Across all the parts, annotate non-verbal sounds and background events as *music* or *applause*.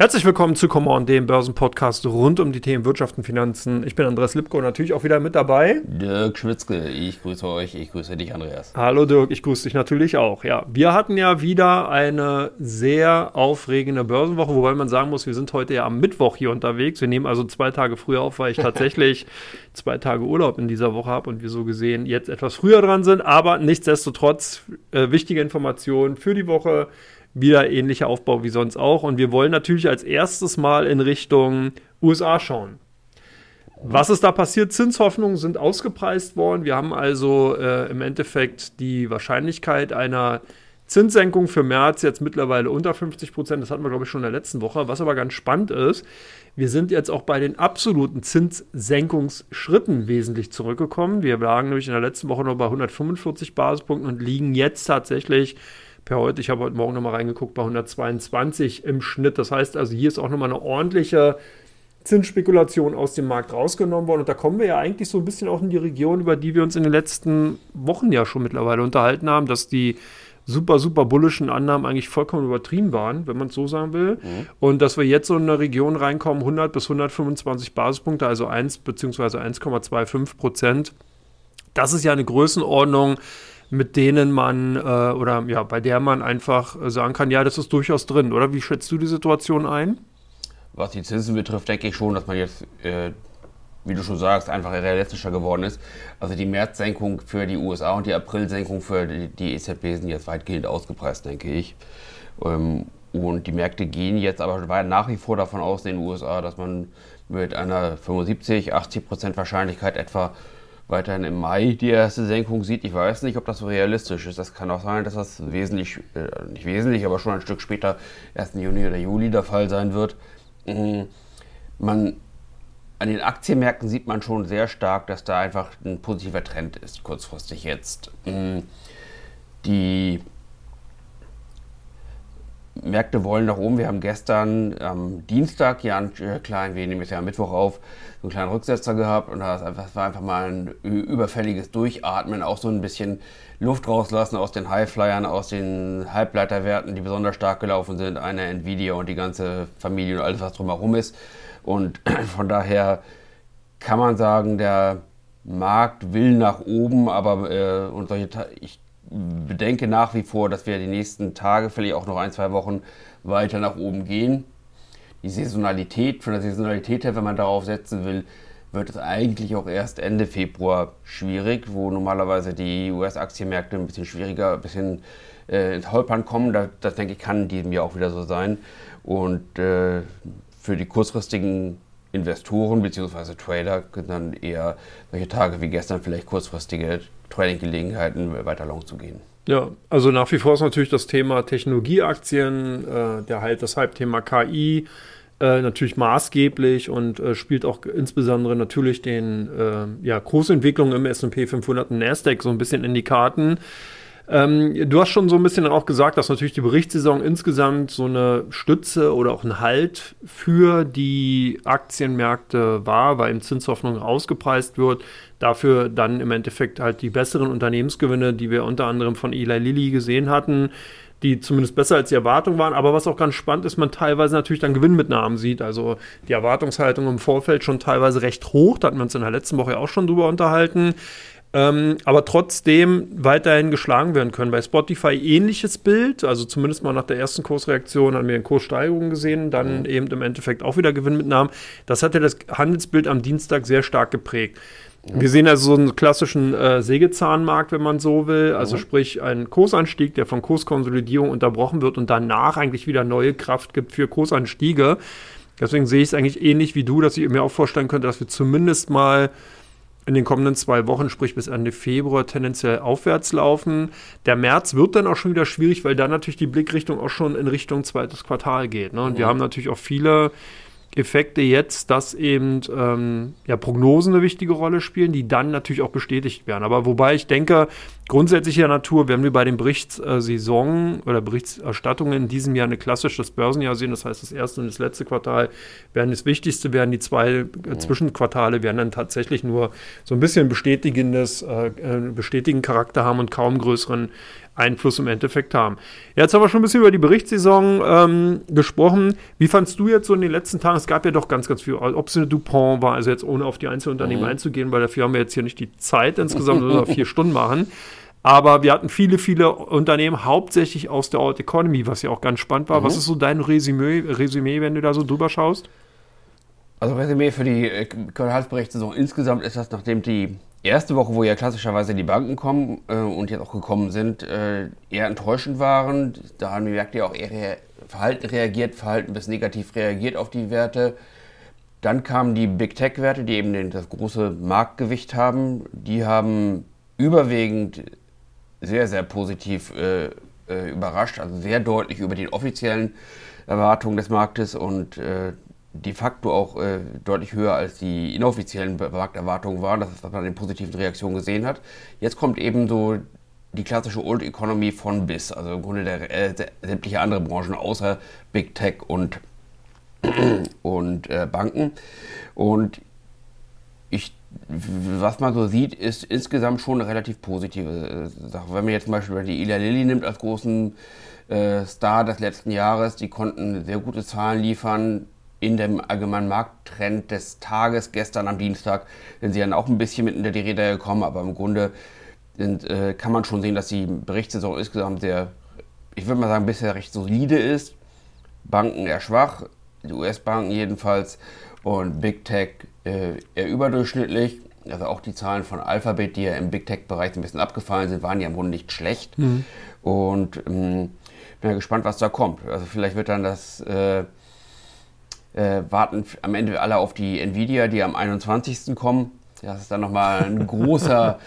Herzlich willkommen zu Come On, dem Börsenpodcast rund um die Themen Wirtschaft und Finanzen. Ich bin Andreas Lipko, natürlich auch wieder mit dabei. Dirk Schwitzke, ich grüße euch, ich grüße dich, Andreas. Hallo Dirk, ich grüße dich natürlich auch. Ja, wir hatten ja wieder eine sehr aufregende Börsenwoche, wobei man sagen muss, wir sind heute ja am Mittwoch hier unterwegs. Wir nehmen also zwei Tage früher auf, weil ich *laughs* tatsächlich zwei Tage Urlaub in dieser Woche habe und wir so gesehen jetzt etwas früher dran sind. Aber nichtsdestotrotz äh, wichtige Informationen für die Woche wieder ähnlicher Aufbau wie sonst auch. Und wir wollen natürlich als erstes mal in Richtung USA schauen. Was ist da passiert? Zinshoffnungen sind ausgepreist worden. Wir haben also äh, im Endeffekt die Wahrscheinlichkeit einer Zinssenkung für März jetzt mittlerweile unter 50 Prozent. Das hatten wir, glaube ich, schon in der letzten Woche. Was aber ganz spannend ist, wir sind jetzt auch bei den absoluten Zinssenkungsschritten wesentlich zurückgekommen. Wir lagen nämlich in der letzten Woche noch bei 145 Basispunkten und liegen jetzt tatsächlich per heute, ich habe heute Morgen nochmal reingeguckt, bei 122 im Schnitt. Das heißt also, hier ist auch nochmal eine ordentliche Zinsspekulation aus dem Markt rausgenommen worden. Und da kommen wir ja eigentlich so ein bisschen auch in die Region, über die wir uns in den letzten Wochen ja schon mittlerweile unterhalten haben, dass die super, super bullischen Annahmen eigentlich vollkommen übertrieben waren, wenn man es so sagen will. Mhm. Und dass wir jetzt so in eine Region reinkommen, 100 bis 125 Basispunkte, also 1 bzw. 1,25 Prozent. Das ist ja eine Größenordnung, mit denen man äh, oder ja, bei der man einfach sagen kann, ja, das ist durchaus drin, oder? Wie schätzt du die Situation ein? Was die Zinsen betrifft, denke ich schon, dass man jetzt, äh, wie du schon sagst, einfach realistischer geworden ist. Also die Märzsenkung für die USA und die Aprilsenkung für die, die EZB sind jetzt weitgehend ausgepreist, denke ich. Ähm, und die Märkte gehen jetzt aber nach wie vor davon aus, in den USA, dass man mit einer 75, 80 Prozent Wahrscheinlichkeit etwa weiterhin im Mai die erste Senkung sieht. Ich weiß nicht, ob das so realistisch ist. Das kann auch sein, dass das wesentlich, äh, nicht wesentlich, aber schon ein Stück später, 1. Juni oder Juli der Fall sein wird. Mhm. Man, an den Aktienmärkten sieht man schon sehr stark, dass da einfach ein positiver Trend ist, kurzfristig jetzt. Mhm. Die Märkte wollen nach oben. Wir haben gestern am Dienstag ja einen äh, kleinen, wir nehmen es ja am Mittwoch auf, so einen kleinen Rücksetzer gehabt und das war einfach mal ein überfälliges Durchatmen, auch so ein bisschen Luft rauslassen aus den Highflyern, aus den Halbleiterwerten, die besonders stark gelaufen sind, eine Nvidia und die ganze Familie und alles, was drumherum ist. Und *clears throat* von daher kann man sagen, der Markt will nach oben, aber äh, und solche, ich bedenke nach wie vor, dass wir die nächsten Tage, vielleicht auch noch ein, zwei Wochen weiter nach oben gehen. Die Saisonalität, von der Saisonalität her, wenn man darauf setzen will, wird es eigentlich auch erst Ende Februar schwierig, wo normalerweise die US-Aktienmärkte ein bisschen schwieriger, ein bisschen äh, ins Holpern kommen. Das, das, denke ich, kann in diesem Jahr auch wieder so sein. Und äh, für die kurzfristigen Investoren bzw. Trader können dann eher solche Tage wie gestern vielleicht kurzfristige Trading-Gelegenheiten weiter long zu gehen. Ja, also nach wie vor ist natürlich das Thema Technologieaktien, äh, der halt das Hype-Thema KI äh, natürlich maßgeblich und äh, spielt auch insbesondere natürlich den äh, ja, Kursentwicklungen im S&P 500 und Nasdaq so ein bisschen in die Karten. Ähm, du hast schon so ein bisschen auch gesagt, dass natürlich die Berichtssaison insgesamt so eine Stütze oder auch ein Halt für die Aktienmärkte war, weil im Zinshoffnung ausgepreist wird. Dafür dann im Endeffekt halt die besseren Unternehmensgewinne, die wir unter anderem von Eli Lilly gesehen hatten, die zumindest besser als die Erwartung waren. Aber was auch ganz spannend ist, man teilweise natürlich dann Gewinnmitnahmen sieht. Also die Erwartungshaltung im Vorfeld schon teilweise recht hoch. Da hatten wir uns in der letzten Woche auch schon drüber unterhalten ähm, aber trotzdem weiterhin geschlagen werden können. Bei Spotify ähnliches Bild, also zumindest mal nach der ersten Kursreaktion haben wir eine Kurssteigerung gesehen, dann mhm. eben im Endeffekt auch wieder Gewinnmitnahmen. Das hat ja das Handelsbild am Dienstag sehr stark geprägt. Mhm. Wir sehen also so einen klassischen äh, Sägezahnmarkt, wenn man so will, also mhm. sprich einen Kursanstieg, der von Kurskonsolidierung unterbrochen wird und danach eigentlich wieder neue Kraft gibt für Kursanstiege. Deswegen sehe ich es eigentlich ähnlich wie du, dass ich mir auch vorstellen könnte, dass wir zumindest mal in den kommenden zwei Wochen, sprich bis Ende Februar, tendenziell aufwärts laufen. Der März wird dann auch schon wieder schwierig, weil da natürlich die Blickrichtung auch schon in Richtung zweites Quartal geht. Ne? Und mhm. wir haben natürlich auch viele Effekte jetzt, dass eben ähm, ja, Prognosen eine wichtige Rolle spielen, die dann natürlich auch bestätigt werden. Aber wobei ich denke, grundsätzlicher Natur werden wir bei den Berichtssaison oder Berichterstattungen in diesem Jahr ein klassisches Börsenjahr sehen. Das heißt, das erste und das letzte Quartal werden das Wichtigste, werden die zwei äh. Zwischenquartale werden dann tatsächlich nur so ein bisschen bestätigendes, äh, äh bestätigenden Charakter haben und kaum größeren Einfluss im Endeffekt haben. Jetzt haben wir schon ein bisschen über die Berichtssaison ähm, gesprochen. Wie fandst du jetzt so in den letzten Tagen? Es gab ja doch ganz, ganz viel, ob es eine Dupont war, also jetzt ohne auf die Einzelunternehmen mhm. einzugehen, weil dafür haben wir jetzt hier nicht die Zeit insgesamt, sondern vier *laughs* Stunden machen. Aber wir hatten viele, viele Unternehmen, hauptsächlich aus der Old Economy, was ja auch ganz spannend war. Mhm. Was ist so dein Resümee, Resümee, wenn du da so drüber schaust? Also Resümee für die äh, Quartalsberichtssaison insgesamt ist das, nachdem die erste Woche, wo ja klassischerweise die Banken kommen äh, und jetzt auch gekommen sind, äh, eher enttäuschend waren. Da haben die Märkte ja auch eher Verhalten reagiert, Verhalten bis negativ reagiert auf die Werte. Dann kamen die Big Tech-Werte, die eben das große Marktgewicht haben. Die haben überwiegend sehr, sehr positiv äh, äh, überrascht, also sehr deutlich über den offiziellen Erwartungen des Marktes und äh, de facto auch äh, deutlich höher als die inoffiziellen Markterwartungen waren. Das ist, was man in positiven Reaktionen gesehen hat. Jetzt kommt eben so die klassische Old Economy von bis, also im Grunde der, äh, sämtliche andere Branchen außer Big Tech und, *clears throat* und äh, Banken. Und ich was man so sieht, ist insgesamt schon eine relativ positive äh, Sache. Wenn man jetzt zum Beispiel die Ila Lilly nimmt als großen äh, Star des letzten Jahres, die konnten sehr gute Zahlen liefern in dem allgemeinen Markttrend des Tages. Gestern am Dienstag sind sie dann auch ein bisschen mit in die Rede gekommen, aber im Grunde sind, äh, kann man schon sehen, dass die Berichtssaison insgesamt sehr, ich würde mal sagen, bisher recht solide ist. Banken eher schwach, die US-Banken jedenfalls und Big Tech äh, eher überdurchschnittlich. Also auch die Zahlen von Alphabet, die ja im Big Tech-Bereich ein bisschen abgefallen sind, waren ja im Grunde nicht schlecht. Mhm. Und ähm, bin ja gespannt, was da kommt. Also vielleicht wird dann das äh, äh, warten am Ende alle auf die Nvidia, die am 21. kommen. Das ist dann nochmal ein *laughs* großer,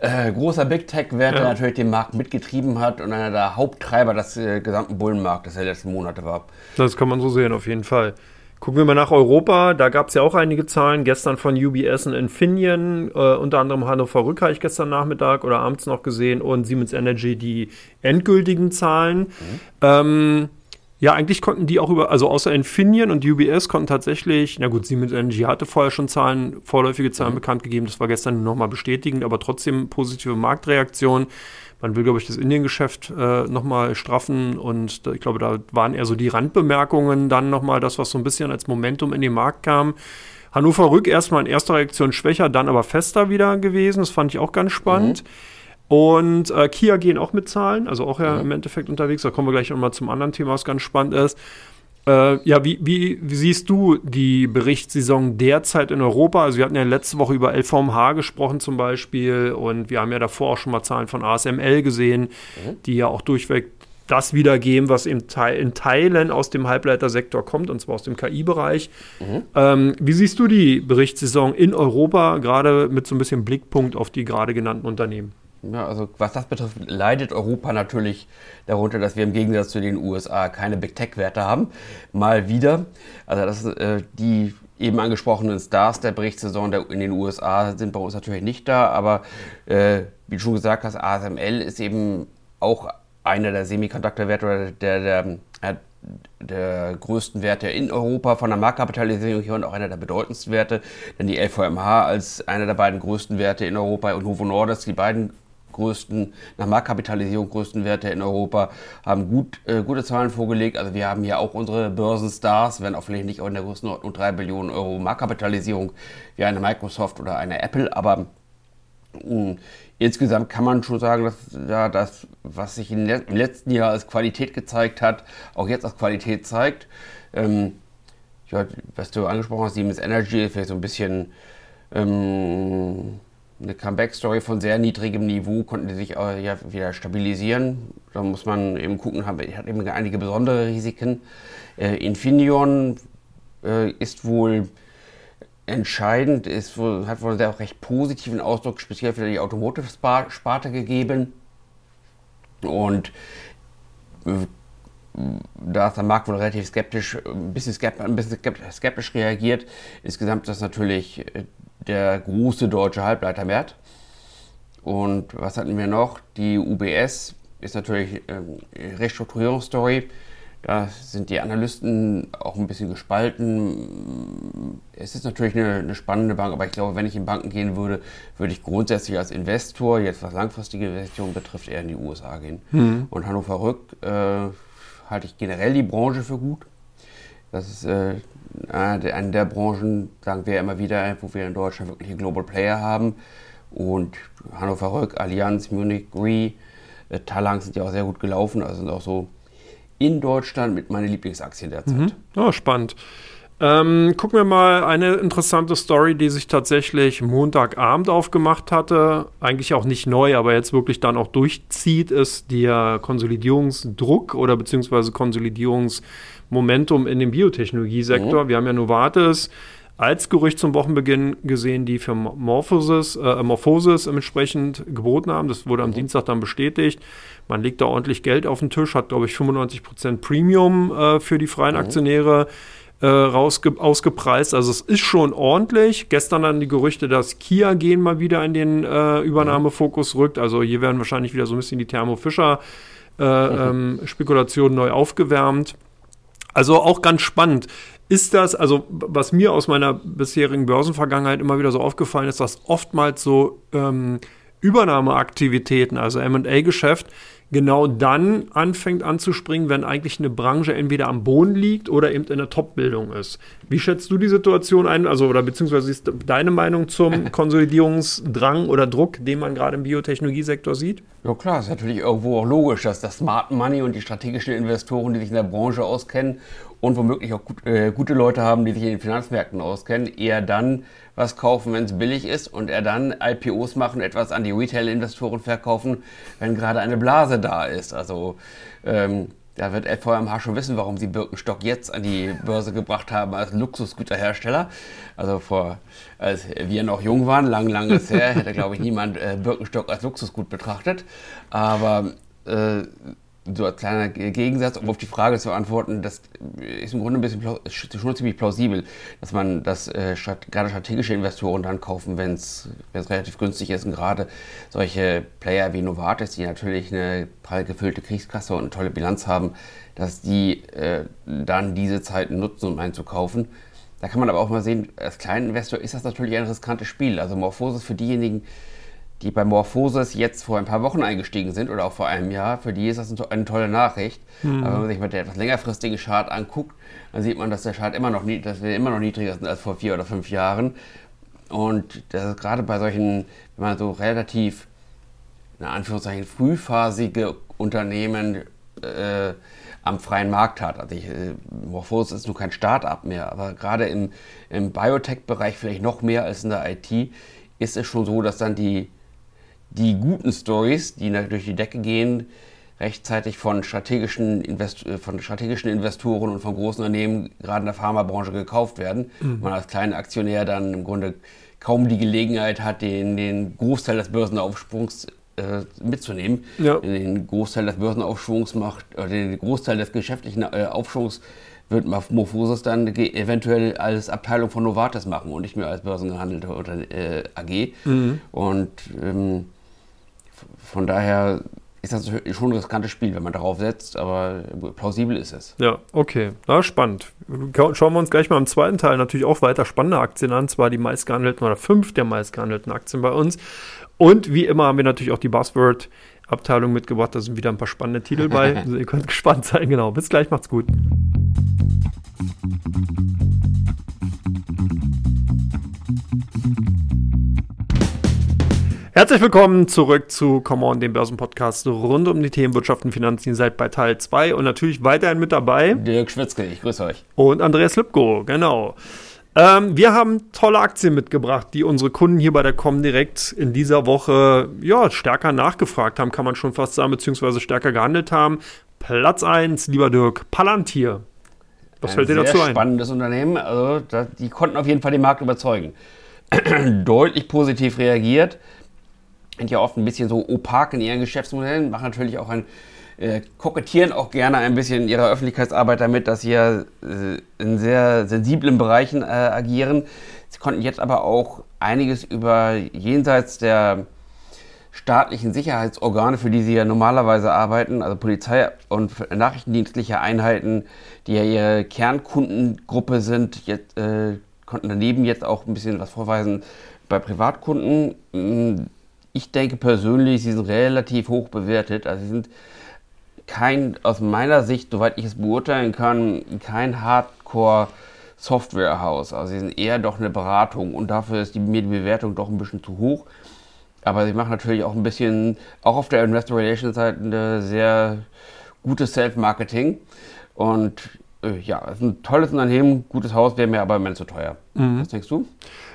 äh, großer Big Tech-Wert, ja. der natürlich den Markt mitgetrieben hat und einer der Haupttreiber des äh, gesamten Bullenmarktes der letzten Monate war. Das kann man so sehen, auf jeden Fall. Gucken wir mal nach Europa. Da gab es ja auch einige Zahlen. Gestern von UBS und Infineon, äh, unter anderem Hannover Rück habe ich gestern Nachmittag oder abends noch gesehen und Siemens Energy die endgültigen Zahlen. Mhm. Ähm, ja, eigentlich konnten die auch über, also außer Infineon und UBS konnten tatsächlich, na gut, Siemens Energy hatte vorher schon Zahlen, vorläufige Zahlen mhm. bekannt gegeben, das war gestern nochmal bestätigend, aber trotzdem positive Marktreaktion. Man will, glaube ich, das Indiengeschäft äh, nochmal straffen und da, ich glaube, da waren eher so die Randbemerkungen dann nochmal das, was so ein bisschen als Momentum in den Markt kam. Hannover Rück erstmal in erster Reaktion schwächer, dann aber fester wieder gewesen. Das fand ich auch ganz spannend. Mhm. Und äh, Kia gehen auch mit Zahlen, also auch ja mhm. im Endeffekt unterwegs. Da kommen wir gleich nochmal zum anderen Thema, was ganz spannend ist. Äh, ja, wie, wie, wie, siehst du die Berichtssaison derzeit in Europa? Also wir hatten ja letzte Woche über LVMH gesprochen zum Beispiel und wir haben ja davor auch schon mal Zahlen von ASML gesehen, mhm. die ja auch durchweg das wiedergeben, was in, Te in Teilen aus dem Halbleitersektor kommt, und zwar aus dem KI-Bereich. Mhm. Ähm, wie siehst du die Berichtssaison in Europa, gerade mit so ein bisschen Blickpunkt auf die gerade genannten Unternehmen? Ja, also was das betrifft, leidet Europa natürlich darunter, dass wir im Gegensatz zu den USA keine Big Tech-Werte haben. Mal wieder. Also das, äh, die eben angesprochenen Stars der Berichtssaison der, in den USA sind bei uns natürlich nicht da, aber äh, wie du schon gesagt hast, ASML ist eben auch einer der Semiconductor-Werte oder der, der, der, der, größten Werte in Europa von der Marktkapitalisierung hier und auch einer der bedeutendsten Werte, denn die LVMH als einer der beiden größten Werte in Europa und Novo Nordisk, die beiden größten, nach Marktkapitalisierung größten Werte in Europa, haben gut, äh, gute Zahlen vorgelegt. Also wir haben hier auch unsere Börsenstars, wenn auch vielleicht nicht auch in der Größenordnung 3 Billionen Euro Marktkapitalisierung wie eine Microsoft oder eine Apple, aber mh, hm, insgesamt kann man schon sagen, dass ja, das, was sich im letzten Jahr als Qualität gezeigt hat, auch jetzt als Qualität zeigt. Ähm, ja, was du angesprochen hast, Siemens Energy vielleicht so ein bisschen ähm, eine Comeback-Story von sehr niedrigem Niveau, konnten die sich äh, ja wieder stabilisieren. Da muss man eben gucken, hat eben einige besondere Risiken. Äh, Infineon äh, ist wohl entscheidend, ist wohl, hat wohl einen sehr recht positiven Ausdruck, speziell für die Automotive-Sparte gegeben. Und äh, da ist der Markt wohl relativ skeptisch, ein bisschen skeptisch, ein bisschen skeptisch reagiert. Insgesamt ist das natürlich äh, der große deutsche Halbleitermarkt. Und was hatten wir noch? Die UBS ist natürlich ähm, Restrukturierungsstory. Da sind die Analysten auch ein bisschen gespalten. Es ist natürlich eine, eine, spannende Bank, aber ich glaube, wenn ich in Banken gehen würde, würde ich grundsätzlich als Investor, jetzt was langfristige Investitionen betrifft, eher in die USA gehen. Mhm. Und Hannover Rück äh, halte ich generell die Branche für gut. Das ist äh, eine der Branchen, sagen wir immer wieder, wo wir in Deutschland wirklich Global Player haben. Und Hannover Rück, Allianz, Munich, Re, äh, Talang sind ja auch sehr gut gelaufen, also sind auch so in Deutschland mit meinen Lieblingsaktien derzeit. Mhm. Oh, spannend. Ähm, gucken wir mal eine interessante Story, die sich tatsächlich Montagabend aufgemacht hatte. Eigentlich auch nicht neu, aber jetzt wirklich dann auch durchzieht, ist der Konsolidierungsdruck oder beziehungsweise Konsolidierungsmomentum in dem Biotechnologiesektor. Mhm. Wir haben ja Novartis als Gerücht zum Wochenbeginn gesehen, die für Morphosis, äh, Morphosis entsprechend geboten haben. Das wurde am mhm. Dienstag dann bestätigt. Man legt da ordentlich Geld auf den Tisch, hat, glaube ich, 95% Premium äh, für die freien mhm. Aktionäre äh, ausgepreist. Also es ist schon ordentlich. Gestern dann die Gerüchte, dass Kia gehen mal wieder in den äh, Übernahmefokus rückt. Also hier werden wahrscheinlich wieder so ein bisschen die Thermo Fischer äh, mhm. ähm, Spekulationen neu aufgewärmt. Also auch ganz spannend. Ist das, also was mir aus meiner bisherigen Börsenvergangenheit immer wieder so aufgefallen ist, dass oftmals so ähm, Übernahmeaktivitäten, also MA-Geschäft, genau dann anfängt anzuspringen, wenn eigentlich eine Branche entweder am Boden liegt oder eben in der Top-Bildung ist. Wie schätzt du die Situation ein? Also, oder beziehungsweise ist deine Meinung zum *laughs* Konsolidierungsdrang oder Druck, den man gerade im Biotechnologiesektor sieht? Ja klar, ist natürlich irgendwo auch logisch, dass das Smart Money und die strategischen Investoren, die sich in der Branche auskennen und womöglich auch gut, äh, gute Leute haben, die sich in den Finanzmärkten auskennen, eher dann was kaufen, wenn es billig ist und er dann IPOs machen, etwas an die Retail-Investoren verkaufen, wenn gerade eine Blase da ist. Also ähm, da wird LVMH schon wissen, warum sie Birkenstock jetzt an die Börse gebracht haben als Luxusgüterhersteller. Also vor, als wir noch jung waren, lang, lang ist her, hätte glaube ich niemand äh, Birkenstock als Luxusgut betrachtet. Aber äh, so als kleiner Gegensatz, um auf die Frage zu antworten, das ist im Grunde ein bisschen schon ziemlich plausibel, dass man das äh, gerade strategische Investoren dann kaufen, wenn es relativ günstig ist. Und gerade solche Player wie Novartis, die natürlich eine prall gefüllte Kriegskasse und eine tolle Bilanz haben, dass die äh, dann diese Zeiten nutzen, um einzukaufen. Da kann man aber auch mal sehen, als kleiner Investor ist das natürlich ein riskantes Spiel. Also Morphosis für diejenigen, die bei Morphosis jetzt vor ein paar Wochen eingestiegen sind oder auch vor einem Jahr, für die ist das eine tolle Nachricht. Mhm. Aber wenn man sich mit der etwas längerfristigen Chart anguckt, dann sieht man, dass der Chart immer noch, dass wir immer noch niedriger sind als vor vier oder fünf Jahren. Und das ist gerade bei solchen, wenn man so relativ, in Anführungszeichen, frühphasige Unternehmen äh, am freien Markt hat. Also ich, äh, Morphosis ist nur kein Start-up mehr, aber gerade im, im Biotech-Bereich vielleicht noch mehr als in der IT ist es schon so, dass dann die die guten Stories, die durch die Decke gehen, rechtzeitig von strategischen, Invest äh, von strategischen Investoren und von großen Unternehmen, gerade in der Pharmabranche, gekauft werden. Mhm. Man als kleiner Aktionär dann im Grunde kaum die Gelegenheit hat, den, den Großteil des Börsenaufschwungs äh, mitzunehmen. Ja. Den Großteil des Börsenaufschwungs macht, oder den Großteil des geschäftlichen äh, Aufschwungs wird Morphosis dann eventuell als Abteilung von Novartis machen und nicht mehr als börsengehandelte oder, äh, AG. Mhm. Und ähm, von daher ist das schon ein riskantes Spiel, wenn man darauf setzt, aber plausibel ist es. Ja, okay. Na, spannend. Schauen wir uns gleich mal im zweiten Teil natürlich auch weiter spannende Aktien an, zwar die meistgehandelten oder fünf der meistgehandelten Aktien bei uns. Und wie immer haben wir natürlich auch die Buzzword-Abteilung mitgebracht. Da sind wieder ein paar spannende Titel bei. also *laughs* ihr könnt gespannt sein. Genau. Bis gleich, macht's gut. Herzlich willkommen zurück zu Come On, dem Börsenpodcast rund um die Themen Wirtschaft und Finanzen. Ihr seid bei Teil 2 und natürlich weiterhin mit dabei. Dirk Schwitzke, ich grüße euch. Und Andreas Lipko, genau. Ähm, wir haben tolle Aktien mitgebracht, die unsere Kunden hier bei der Comdirect in dieser Woche ja, stärker nachgefragt haben, kann man schon fast sagen, beziehungsweise stärker gehandelt haben. Platz 1, lieber Dirk, Palantir. Was fällt dir dazu ein? Spannendes Unternehmen. Also, die konnten auf jeden Fall den Markt überzeugen. *clears throat* Deutlich positiv reagiert sind ja oft ein bisschen so opak in ihren Geschäftsmodellen, machen natürlich auch ein, äh, kokettieren auch gerne ein bisschen in ihrer Öffentlichkeitsarbeit damit, dass sie ja äh, in sehr sensiblen Bereichen äh, agieren. Sie konnten jetzt aber auch einiges über jenseits der staatlichen Sicherheitsorgane, für die sie ja normalerweise arbeiten, also Polizei und nachrichtendienstliche Einheiten, die ja ihre Kernkundengruppe sind, jetzt, äh, konnten daneben jetzt auch ein bisschen was vorweisen bei Privatkunden. Ich denke persönlich, sie sind relativ hoch bewertet. Also sie sind kein, aus meiner Sicht, soweit ich es beurteilen kann, kein Hardcore- Softwarehaus. Also sie sind eher doch eine Beratung und dafür ist die, mir die Bewertung doch ein bisschen zu hoch. Aber sie machen natürlich auch ein bisschen, auch auf der Investor Relations Seite, eine sehr gutes Self-Marketing. Und äh, ja, es ist ein tolles Unternehmen, gutes Haus, wäre mir aber im Moment zu teuer. Mhm. Was denkst du?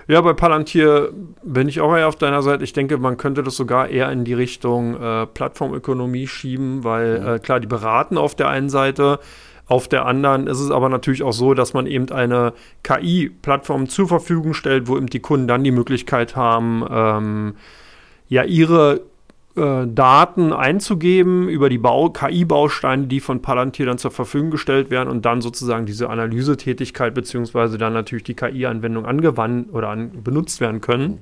Ja, bei Palantir bin ich auch eher auf deiner Seite. Ich denke, man könnte das sogar eher in die Richtung äh, Plattformökonomie schieben, weil mhm. äh, klar, die beraten auf der einen Seite, auf der anderen ist es aber natürlich auch so, dass man eben eine KI-Plattform zur Verfügung stellt, wo eben die Kunden dann die Möglichkeit haben, ähm, ja, ihre äh, Daten einzugeben über die KI-Bausteine, die von Palantir dann zur Verfügung gestellt werden und dann sozusagen diese Analysetätigkeit beziehungsweise dann natürlich die KI-Anwendung angewandt oder an, benutzt werden können.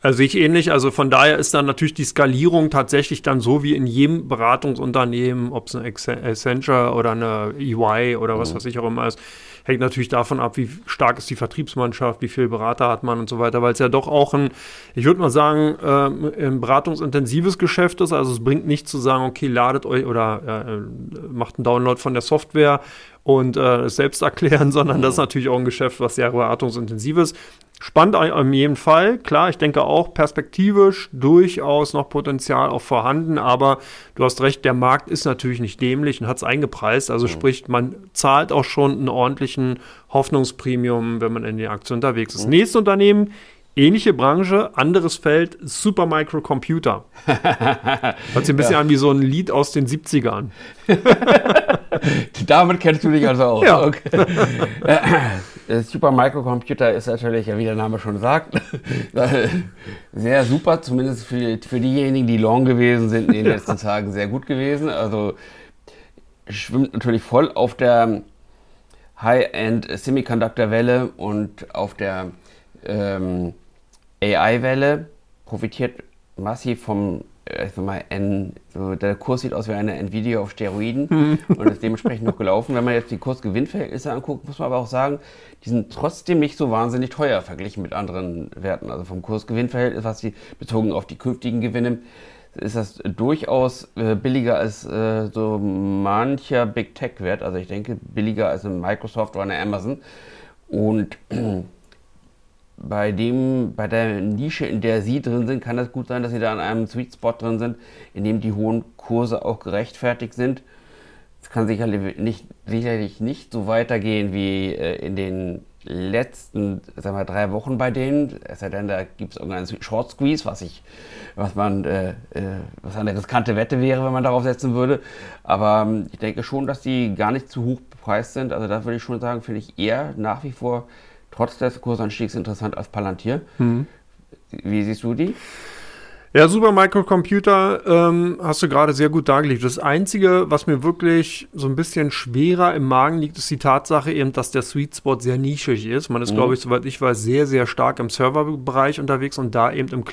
Also ich ähnlich. Also von daher ist dann natürlich die Skalierung tatsächlich dann so wie in jedem Beratungsunternehmen, ob es eine Accenture oder eine EY oder was mhm. weiß ich auch immer ist, hängt natürlich davon ab, wie stark ist die Vertriebsmannschaft, wie viele Berater hat man und so weiter, weil es ja doch auch ein, ich würde mal sagen, äh, ein beratungsintensives Geschäft ist. Also es bringt nicht zu sagen, okay, ladet euch oder äh, macht einen Download von der Software und äh, selbst erklären, *laughs* sondern das ist natürlich auch ein Geschäft, was sehr beratungsintensiv ist. Spannend in jedem Fall. Klar, ich denke auch perspektivisch durchaus noch Potenzial auch vorhanden, aber du hast recht, der Markt ist natürlich nicht dämlich und hat es eingepreist. Also mhm. sprich, man zahlt auch schon einen ordentlichen Hoffnungspremium, wenn man in die Aktie unterwegs ist. Mhm. Nächstes Unternehmen, ähnliche Branche, anderes Feld, Supermicro Computer. *laughs* Hört sich ein bisschen ja. an wie so ein Lied aus den 70ern. *laughs* Damit kennst du dich also aus. Ja. Okay. Äh, super Microcomputer ist natürlich, wie der Name schon sagt, *laughs* sehr super, zumindest für, für diejenigen, die long gewesen sind in den letzten Tagen, sehr gut gewesen. Also schwimmt natürlich voll auf der High-End Semiconductor-Welle und auf der ähm, AI-Welle, profitiert massiv vom also mal N, so der Kurs sieht aus wie eine Nvidia auf Steroiden hm. und ist dementsprechend noch gelaufen. Wenn man jetzt die Kursgewinnverhältnisse anguckt, muss man aber auch sagen, die sind trotzdem nicht so wahnsinnig teuer verglichen mit anderen Werten. Also vom Kursgewinnverhältnis, was sie bezogen auf die künftigen Gewinne, ist das durchaus äh, billiger als äh, so mancher Big Tech Wert. Also ich denke billiger als ein Microsoft oder eine Amazon. Und bei dem, bei der Nische, in der Sie drin sind, kann es gut sein, dass Sie da an einem Sweet Spot drin sind, in dem die hohen Kurse auch gerechtfertigt sind. Es kann sicherlich nicht, sicherlich nicht so weitergehen wie äh, in den letzten, sagen wir, drei Wochen bei denen. Es sei denn, da gibt es irgendeinen Short Squeeze, was ich, was man, äh, äh, was eine riskante Wette wäre, wenn man darauf setzen würde. Aber ähm, ich denke schon, dass die gar nicht zu hoch bepreist sind. Also da würde ich schon sagen, finde ich eher nach wie vor trotz des Kursanstiegs interessant als Palantir. Mhm. Wie siehst du die? Ja, Super Microcomputer ähm, hast du gerade sehr gut dargelegt. Das Einzige, was mir wirklich so ein bisschen schwerer im Magen liegt, ist die Tatsache eben, dass der Sweet Spot sehr nischig ist. Man ist, mhm. glaube ich, soweit ich weiß, sehr, sehr stark im Serverbereich unterwegs und da eben im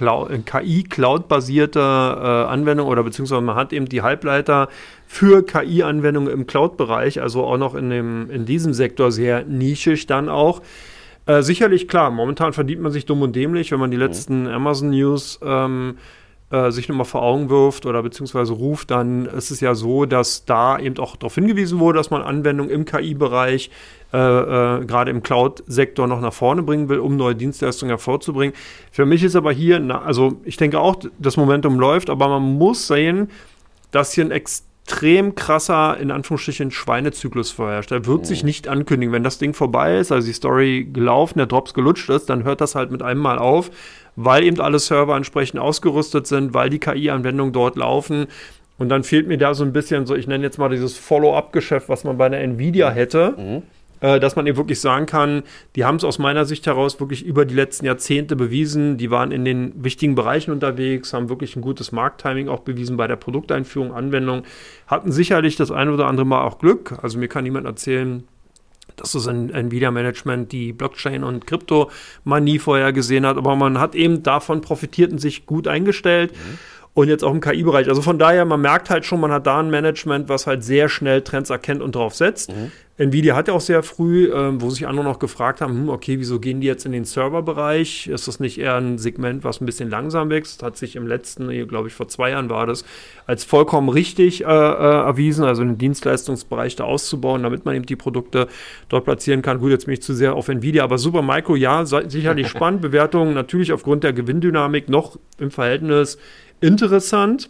KI-Cloud-basierte äh, Anwendung oder beziehungsweise man hat eben die Halbleiter für KI-Anwendungen im Cloud-Bereich, also auch noch in, dem, in diesem Sektor sehr nischig dann auch. Äh, sicherlich, klar, momentan verdient man sich dumm und dämlich, wenn man die mhm. letzten. Amazon-News ähm, äh, sich nochmal vor Augen wirft oder beziehungsweise ruft, dann ist es ja so, dass da eben auch darauf hingewiesen wurde, dass man Anwendungen im KI-Bereich, äh, äh, gerade im Cloud-Sektor, noch nach vorne bringen will, um neue Dienstleistungen hervorzubringen. Für mich ist aber hier, na, also ich denke auch, das Momentum läuft, aber man muss sehen, dass hier ein extrem extrem krasser, in Anführungsstrichen, Schweinezyklus vorherrscht. Er wird mhm. sich nicht ankündigen. Wenn das Ding vorbei ist, also die Story gelaufen, der Drops gelutscht ist, dann hört das halt mit einem Mal auf, weil eben alle Server entsprechend ausgerüstet sind, weil die KI-Anwendungen dort laufen. Und dann fehlt mir da so ein bisschen so, ich nenne jetzt mal dieses Follow-up-Geschäft, was man bei einer Nvidia hätte. Mhm äh, dass man eben wirklich sagen kann, die haben es aus meiner Sicht heraus wirklich über die letzten Jahrzehnte bewiesen. Die waren in den wichtigen Bereichen unterwegs, haben wirklich ein gutes Markttiming auch bewiesen bei der Produkteinführung, Anwendung, hatten sicherlich das ein oder andere Mal auch Glück. Also mir kann niemand erzählen, dass das Nvidia-Management die Blockchain- und Kryptomanie vorher gesehen hat, aber man hat eben davon profitiert und sich gut eingestellt. Mhm und jetzt auch im KI-Bereich. Also von daher, man merkt halt schon, man hat da ein Management, was halt sehr schnell Trends erkennt und drauf setzt. Mhm. Nvidia hat ja auch sehr früh, äh, wo sich andere noch gefragt haben, hm, okay, wieso gehen die jetzt in den Serverbereich? Ist das nicht eher ein Segment, was ein bisschen langsam wächst? Hat sich im letzten, glaube ich, vor zwei Jahren war das, als vollkommen richtig äh, äh, erwiesen, also den Dienstleistungsbereich da auszubauen, damit man eben die Produkte dort platzieren kann. Gut, jetzt bin ich zu sehr auf Nvidia, aber Supermicro, ja, sicherlich *laughs* spannend. Bewertungen natürlich aufgrund der Gewinndynamik noch im Verhältnis interessant.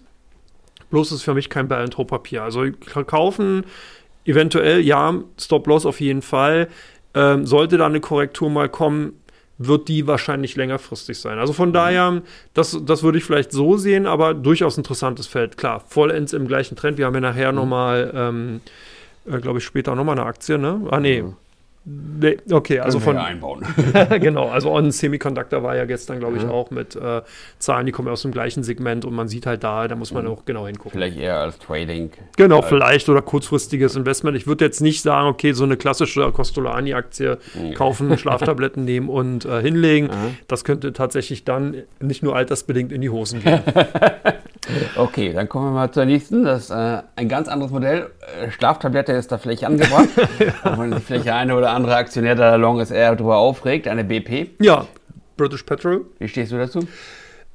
Bloß ist für mich kein Buy-and-Papier. Also kaufen eventuell, ja, Stop-Loss auf jeden Fall. Ähm, sollte da eine Korrektur mal kommen, wird die wahrscheinlich längerfristig sein. Also von mhm. daher, das, das würde ich vielleicht so sehen, aber durchaus interessantes Feld. Klar, vollends im gleichen Trend. Wir haben ja nachher mhm. nochmal, ähm, äh, glaube ich, später nochmal eine Aktie, ne? Ah, nee. Mhm. Nee, okay, also von. einbauen. *laughs* genau, also On Semiconductor war ja gestern, glaube ich, ja. auch mit äh, Zahlen, die kommen aus dem gleichen Segment und man sieht halt da, da muss man mhm. auch genau hingucken. Vielleicht eher als Trading. Genau, vielleicht oder kurzfristiges Investment. Ich würde jetzt nicht sagen, okay, so eine klassische Costolani-Aktie mhm. kaufen, *laughs* Schlaftabletten nehmen und äh, hinlegen. Mhm. Das könnte tatsächlich dann nicht nur altersbedingt in die Hosen gehen. *laughs* okay, dann kommen wir mal zur nächsten. Das ist äh, ein ganz anderes Modell. Äh, Schlaftablette ist da vielleicht angebracht. *laughs* ja. Auch wenn vielleicht eine oder andere Aktionär der Long ist eher darüber aufregt, eine BP. Ja, British Petrol. Wie stehst du dazu?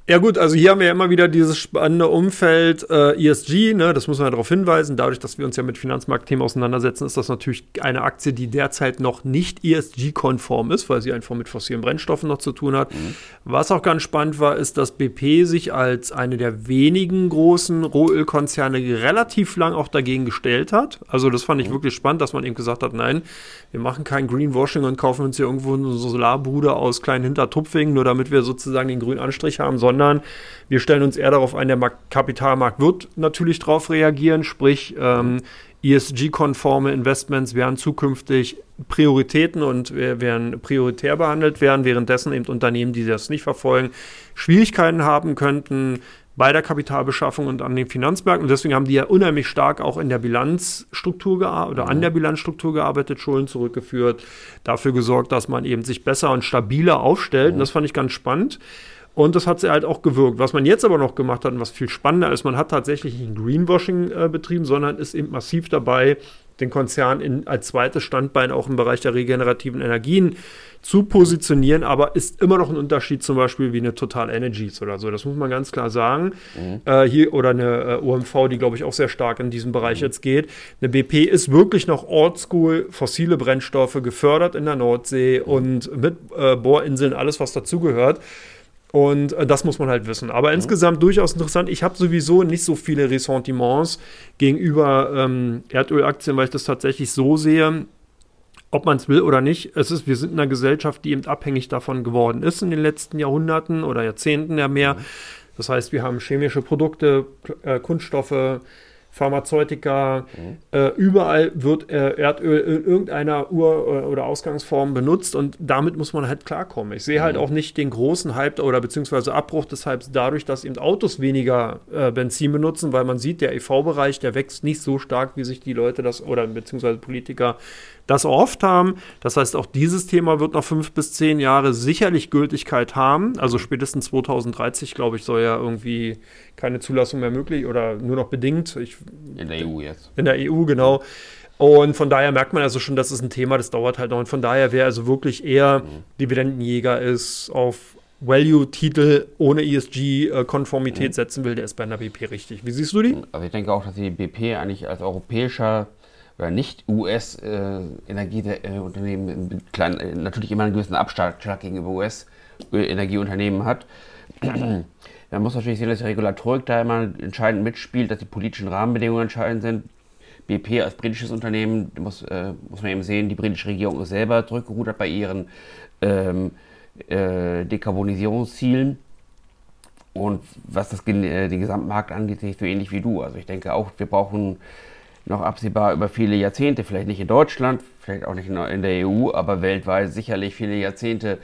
Ja gut, also hier haben wir ja immer wieder dieses spannende Umfeld äh, ESG, ne? das muss man ja darauf hinweisen. Dadurch, dass wir uns ja mit Finanzmarktthemen auseinandersetzen, ist das natürlich eine Aktie, die derzeit noch nicht ESG-konform ist, weil sie einfach mit fossilen Brennstoffen noch zu tun hat. Mhm. Was auch ganz spannend war, ist, dass BP sich als eine der wenigen großen Rohölkonzerne relativ lang auch dagegen gestellt hat. Also das fand ich mhm. wirklich spannend, dass man eben gesagt hat, nein, wir machen kein Greenwashing und kaufen uns hier irgendwo eine Solarbude aus kleinen Hintertupfingen, nur damit wir sozusagen den grünen Anstrich haben, sondern sondern wir stellen uns eher darauf ein, der Kapitalmarkt wird natürlich darauf reagieren, sprich ähm, ESG-konforme Investments werden zukünftig Prioritäten und werden prioritär behandelt werden, währenddessen eben Unternehmen, die das nicht verfolgen, Schwierigkeiten haben könnten bei der Kapitalbeschaffung und an den Finanzmärkten. Und deswegen haben die ja unheimlich stark auch in der Bilanzstruktur gearbeitet oder an mhm. der Bilanzstruktur gearbeitet, Schulden zurückgeführt, dafür gesorgt, dass man eben sich besser und stabiler aufstellt. Und mhm. das fand ich ganz spannend. Und das hat sie halt auch gewirkt. Was man jetzt aber noch gemacht hat und was viel spannender ist, man hat tatsächlich nicht ein Greenwashing äh, betrieben, sondern ist eben massiv dabei, den Konzern in, als zweites Standbein auch im Bereich der regenerativen Energien zu positionieren, aber ist immer noch ein Unterschied zum Beispiel wie eine Total Energies oder so. Das muss man ganz klar sagen. Mhm. Äh, hier oder eine äh, OMV, die glaube ich auch sehr stark in diesem Bereich mhm. jetzt geht. Eine BP ist wirklich noch oldschool, fossile Brennstoffe gefördert in der Nordsee mhm. und mit äh, Bohrinseln, alles was dazugehört. Und äh, das muss man halt wissen. Aber mhm. insgesamt durchaus interessant. Ich habe sowieso nicht so viele Ressentiments gegenüber ähm, Erdölaktien, weil ich das tatsächlich so sehe, ob man es will oder nicht. Es ist, wir sind in einer Gesellschaft, die eben abhängig davon geworden ist in den letzten Jahrhunderten oder Jahrzehnten ja mehr. Mhm. Das heißt, wir haben chemische Produkte, äh, Kunststoffe, Pharmazeutika, mhm. äh, überall wird äh, Erdöl in irgendeiner Ur- oder Ausgangsform benutzt und damit muss man halt klarkommen. Ich sehe halt mhm. halt auch nicht den großen Hype oder beziehungsweise Abbruch des Hypes dadurch, dass eben Autos weniger äh, Benzin benutzen, weil man sieht, der EV-Bereich, der wächst nicht so stark, wie sich die Leute das oder beziehungsweise Politiker das oft haben. Das heißt, auch dieses Thema wird noch fünf bis zehn Jahre sicherlich Gültigkeit haben. Also spätestens 2030, glaube ich, soll ja irgendwie keine Zulassung mehr möglich oder nur noch bedingt. Ich, in der EU jetzt. In der EU, genau. Und von daher merkt man also schon, das ist ein Thema, das dauert halt noch. Und von daher, wer also wirklich eher mhm. Dividendenjäger ist, auf Value-Titel ohne ESG-Konformität mhm. setzen will, der ist bei einer BP richtig. Wie siehst du die? Also ich denke auch, dass die BP eigentlich als europäischer oder nicht US-Energieunternehmen äh, äh, natürlich immer einen gewissen Abschlag gegenüber US-Energieunternehmen hat. *clears throat* Man muss natürlich sehen, dass die Regulatorik da immer entscheidend mitspielt, dass die politischen Rahmenbedingungen entscheidend sind. BP als britisches Unternehmen, muss, äh, muss man eben sehen, die britische Regierung ist selber zurückgerudert bei ihren ähm, äh, Dekarbonisierungszielen. Und was das, äh, den Gesamtmarkt angeht, sehe ich so ähnlich wie du. Also ich denke auch, wir brauchen noch absehbar über viele Jahrzehnte, vielleicht nicht in Deutschland, vielleicht auch nicht in der EU, aber weltweit sicherlich viele Jahrzehnte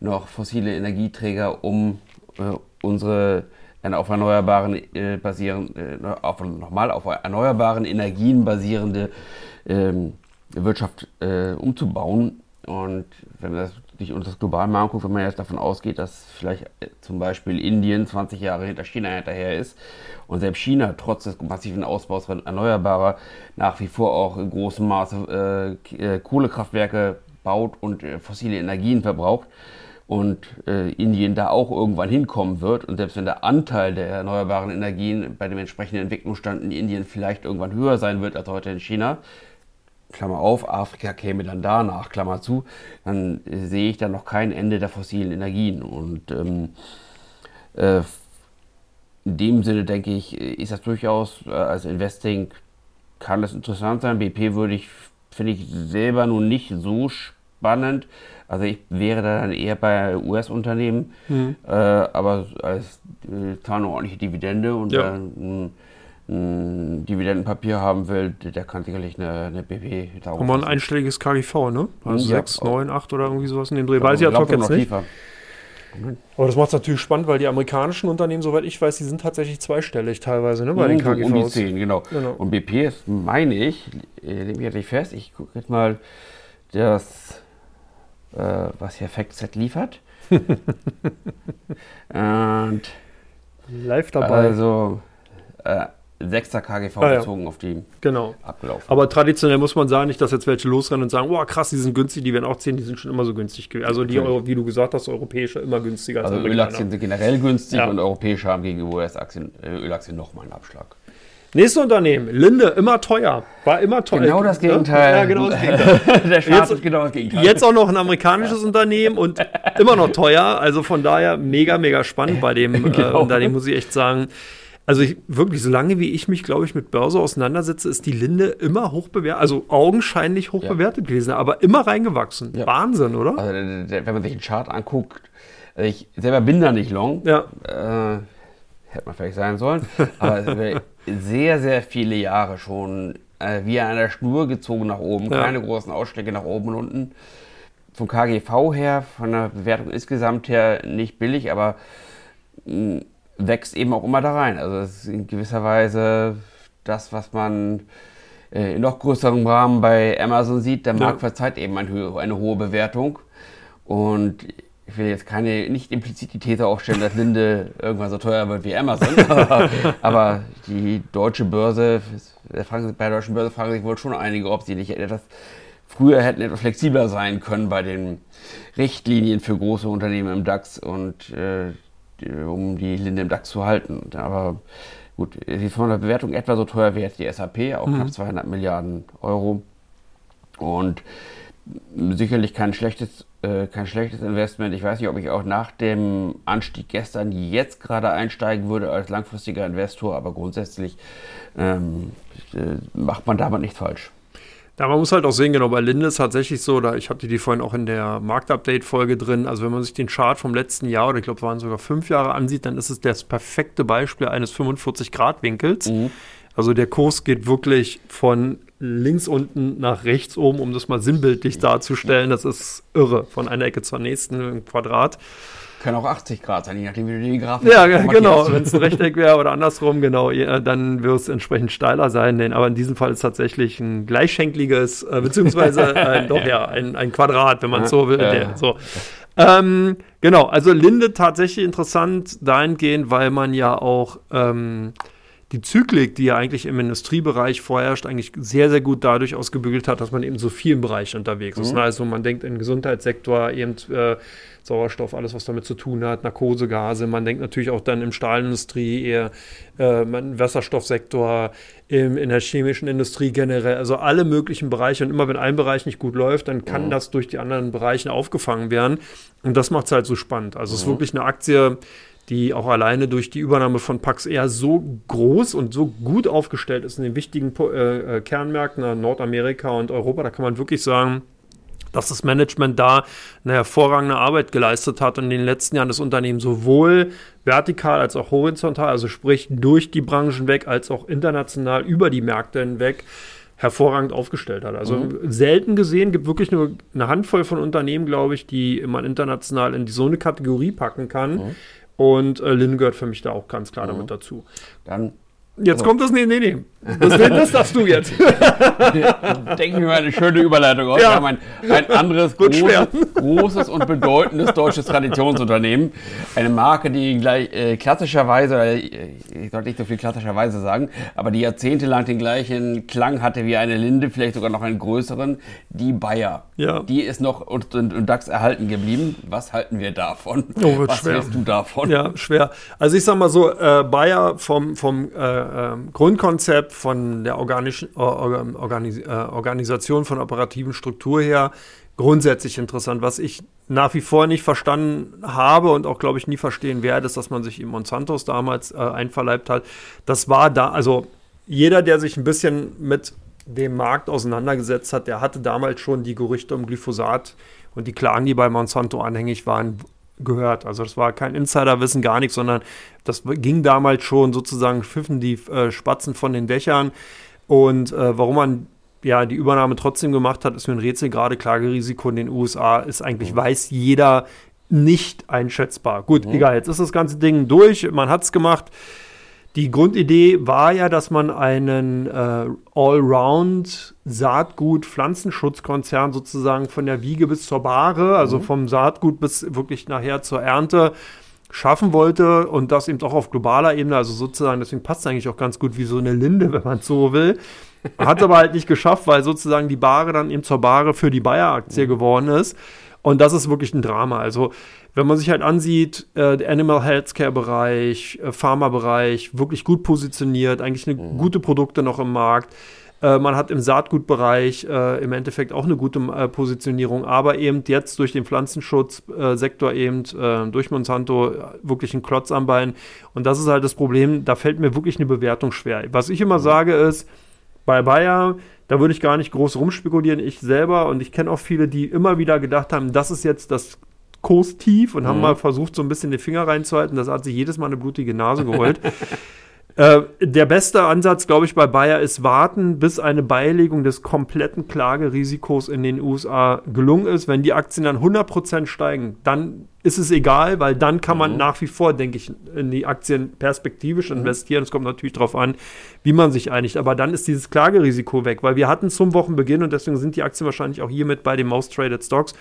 noch fossile Energieträger, um äh, unsere eine auf erneuerbaren äh, basieren, äh, auf, nochmal auf erneuerbaren Energien basierende ähm, Wirtschaft äh, umzubauen. Und wenn man das sich uns das global mal anguckt, wenn man jetzt davon ausgeht, dass vielleicht äh, zum Beispiel Indien 20 Jahre hinter China hinterher ist und selbst China trotz des massiven Ausbaus erneuerbarer nach wie vor auch in großem Maße äh, äh, Kohlekraftwerke baut und äh, fossile Energien verbraucht und äh, Indien da auch irgendwann hinkommen wird und selbst wenn der Anteil der erneuerbaren Energien bei dem entsprechenden Entwicklungsstand in Indien vielleicht irgendwann höher sein wird als heute in China, Klammer auf, Afrika käme dann danach, Klammer zu, dann sehe ich da noch kein Ende der fossilen Energien. Und ähm, äh, in dem Sinne denke ich, ist das durchaus äh, als Investing kann das interessant sein. BP würde ich, finde ich selber nun nicht so spannend. Also ich wäre da dann eher bei US-Unternehmen, mhm. äh, aber als äh, zahlen ordentliche Dividende und ja. dann ein Dividendenpapier haben will, der kann sicherlich eine, eine BW darauf. Und mal ein einstelliges KGV, ne? Also ja, 6, 9, 8 oder irgendwie sowas in dem Dreh. Weiß ich ja jetzt nicht. Aber das macht es natürlich spannend, weil die amerikanischen Unternehmen, soweit ich weiß, die sind tatsächlich zweistellig teilweise, ne, bei den KGVs. Um die 10, genau. genau. Und BP ist, meine ich, nehme ich jetzt nicht fest, ich gucke jetzt mal das, äh, was hier FactSet liefert. *laughs* Und Live dabei. Also, äh, 6er KGV ah, bezogen ja. auf die genau. abgelaufen. Aber traditionell muss man sagen, nicht, dass jetzt welche losrennen und sagen, oh krass, die sind günstig, die werden auch 10, die sind schon immer so günstig. Also die, Euro, wie du gesagt hast, europäische immer günstiger als Also Ölaktien sind generell günstig ja. und europäische haben gegenüber US-Aktien, äh, Ölaktien nochmal einen Abschlag. Nächstes Unternehmen, Linde, immer teuer. War immer teuer. Genau das Gegenteil. Ja, genau das Gegenteil. *laughs* Der jetzt, ist genau das Gegenteil. Jetzt auch noch ein amerikanisches ja. Unternehmen und immer noch teuer. Also von daher mega, mega spannend bei dem *laughs* genau. äh, Unternehmen, muss ich echt sagen. Also ich, wirklich, solange wie ich mich, glaube ich, mit Börse auseinandersetze, ist die Linde immer hoch bewertet, also augenscheinlich hoch ja. bewertet gewesen, aber immer reingewachsen. Ja. Wahnsinn, oder? Also wenn man sich den Chart anguckt, also ich selber bin da nicht long. Ja. Äh, hätte man vielleicht sein sollen. Aber *laughs* sehr, sehr viele Jahre schon äh, wie an der Schnur gezogen nach oben. Ja. Keine großen Ausschläge nach oben und unten. Vom KGV her, von der Bewertung insgesamt her nicht billig, aber mh, wächst eben auch immer da rein. Also es ist in gewisser Weise das, was man äh, in noch größerem Rahmen bei Amazon sieht. Der Markt ja. verzeiht eben eine, eine hohe Bewertung. Und ich will jetzt keine, nicht implizit die These aufstellen, dass Linde *laughs* irgendwann so teuer wird wie Amazon. *laughs* aber, die deutsche Börse, bei der deutschen Börse fragen sich wohl schon einige, ob sie nicht etwas früher hätten etwas flexibler sein können bei den Richtlinien für große Unternehmen im DAX und äh, um die Linde im DAX zu halten. Aber gut, sie ist von der Bewertung etwa so teuer wie jetzt die SAP, auch mhm. knapp 200 Milliarden Euro. Und sicherlich kein schlechtes, äh, kein schlechtes Investment. Ich weiß nicht, ob ich auch nach dem Anstieg gestern jetzt gerade einsteigen würde als langfristiger Investor, aber grundsätzlich ähm, äh, macht man damit nichts falsch. Ja, man muss halt auch sehen, genau, bei Linde ist tatsächlich so, da, ich hatte die vorhin auch in der Marktupdate-Folge drin, also wenn man sich den Chart vom letzten Jahr oder ich glaube, es waren sogar fünf Jahre ansieht, dann ist es das perfekte Beispiel eines 45-Grad-Winkels. Mhm. Also der Kurs geht wirklich von links unten nach rechts oben, um das mal sinnbildlich darzustellen. Das ist irre, von einer Ecke zur nächsten im Quadrat. Können auch 80 Grad sein, je nachdem, wie du die Grafik Ja, genau. Wenn es ein Rechteck wäre oder andersrum, genau, dann würde es entsprechend steiler sein. Denn, aber in diesem Fall ist tatsächlich ein gleichschenkliges, äh, beziehungsweise *laughs* äh, doch ja, ein, ein Quadrat, wenn man es so will. Der, so. Ähm, genau, also Linde tatsächlich interessant dahingehend, weil man ja auch ähm, die Zyklik, die ja eigentlich im Industriebereich vorherrscht, eigentlich sehr, sehr gut dadurch ausgebügelt hat, dass man eben so vielen Bereichen unterwegs ist. Mhm. Also man denkt im Gesundheitssektor eben äh, Sauerstoff, alles, was damit zu tun hat, Narkosegase. Man denkt natürlich auch dann im Stahlindustrie eher äh, im Wasserstoffsektor, im, in der chemischen Industrie generell, also alle möglichen Bereiche. Und immer wenn ein Bereich nicht gut läuft, dann kann mhm. das durch die anderen Bereiche aufgefangen werden. Und das macht es halt so spannend. Also mhm. es ist mhm. wirklich eine Aktie, die auch alleine durch die Übernahme von Pax eher so groß und so gut aufgestellt ist in den wichtigen äh, äh Kernmärkten Nordamerika und Europa. Da kann man wirklich sagen, dass das Management da eine hervorragende Arbeit geleistet hat und in den letzten Jahren das Unternehmen sowohl vertikal als auch horizontal, also sprich durch die Branchen weg, als auch international über die Märkte hinweg hervorragend aufgestellt hat. Also mhm. selten gesehen, gibt wirklich nur eine Handvoll von Unternehmen, glaube ich, die man international in so eine Kategorie packen kann. Mhm. Und äh, Lin gehört für mich da auch ganz klar mhm. damit dazu. Dann Jetzt also. kommt das, nee, nee, nee. Das, das darfst du jetzt. *laughs* Denken wir mal eine schöne Überleitung aus. Ja. Wir haben ein, ein anderes großes, großes, und bedeutendes deutsches Traditionsunternehmen. Eine Marke, die gleich äh, klassischerweise, äh, ich sollte nicht so viel klassischerweise sagen, aber die jahrzehntelang den gleichen Klang hatte wie eine Linde, vielleicht sogar noch einen größeren, die Bayer. Ja. Die ist noch und, und, und DAX erhalten geblieben. Was halten wir davon? Oh, Was schwer. hältst du davon? Ja, schwer. Also ich sag mal so, äh, Bayer vom, vom äh, äh Grundkonzept von der organischen, Organis äh, Organisation von operativen Struktur her grundsätzlich interessant. Was ich nach wie vor nicht verstanden habe und auch, glaube ich, nie verstehen werde, ist, dass man sich in Monsantos damals äh, einverleibt hat. Das war da, also jeder, der sich ein bisschen mit dem Markt auseinandergesetzt hat, der hatte damals schon die Gerüchte um Glyphosat und die Klagen, die bei Monsanto anhängig waren, gehört. Also das war kein Insiderwissen, gar nichts, sondern das ging damals schon sozusagen, pfiffen die äh, Spatzen von den Dächern. Und äh, warum man ja die Übernahme trotzdem gemacht hat, ist mir ein Rätsel. Gerade Klagerisiko in den USA ist eigentlich, mhm. weiß jeder, nicht einschätzbar. Gut, mhm. egal, jetzt ist das ganze Ding durch, man hat es gemacht. Die Grundidee war ja, dass man einen äh, Allround Saatgut-Pflanzenschutzkonzern sozusagen von der Wiege bis zur Bahre, also mhm. vom Saatgut bis wirklich nachher zur Ernte schaffen wollte und das eben auch auf globaler Ebene, also sozusagen, deswegen passt es eigentlich auch ganz gut wie so eine Linde, wenn man so will. Hat aber halt nicht geschafft, weil sozusagen die Bahre dann eben zur Bahre für die Bayer-Aktie mhm. geworden ist. Und das ist wirklich ein Drama. Also wenn man sich halt ansieht, äh, der Animal Healthcare-Bereich, äh, Pharma-Bereich, wirklich gut positioniert, eigentlich eine mhm. gute Produkte noch im Markt. Äh, man hat im Saatgutbereich äh, im Endeffekt auch eine gute äh, Positionierung, aber eben jetzt durch den Pflanzenschutzsektor eben äh, durch Monsanto wirklich ein Klotz am Bein. Und das ist halt das Problem, da fällt mir wirklich eine Bewertung schwer. Was ich immer mhm. sage ist, bei Bayer, da würde ich gar nicht groß rumspekulieren. Ich selber und ich kenne auch viele, die immer wieder gedacht haben, das ist jetzt das Kurstief und mhm. haben mal versucht, so ein bisschen den Finger reinzuhalten. Das hat sich jedes Mal eine blutige Nase *laughs* geholt. äh, der beste Ansatz, glaube ich, bei Bayer ist warten, bis eine Beilegung des kompletten Klagerisikos in den USA gelungen ist. Wenn die Aktien dann 100% steigen, dann ist es egal, weil dann kann man mhm. nach wie vor, denke ich, in die Aktien perspektivisch mhm. investieren. Es kommt natürlich darauf an, wie man sich einigt. Aber dann ist dieses Klagerisiko weg, weil wir hatten zum Wochenbeginn und deswegen sind die Aktien wahrscheinlich auch hiermit bei den Most Traded Stocks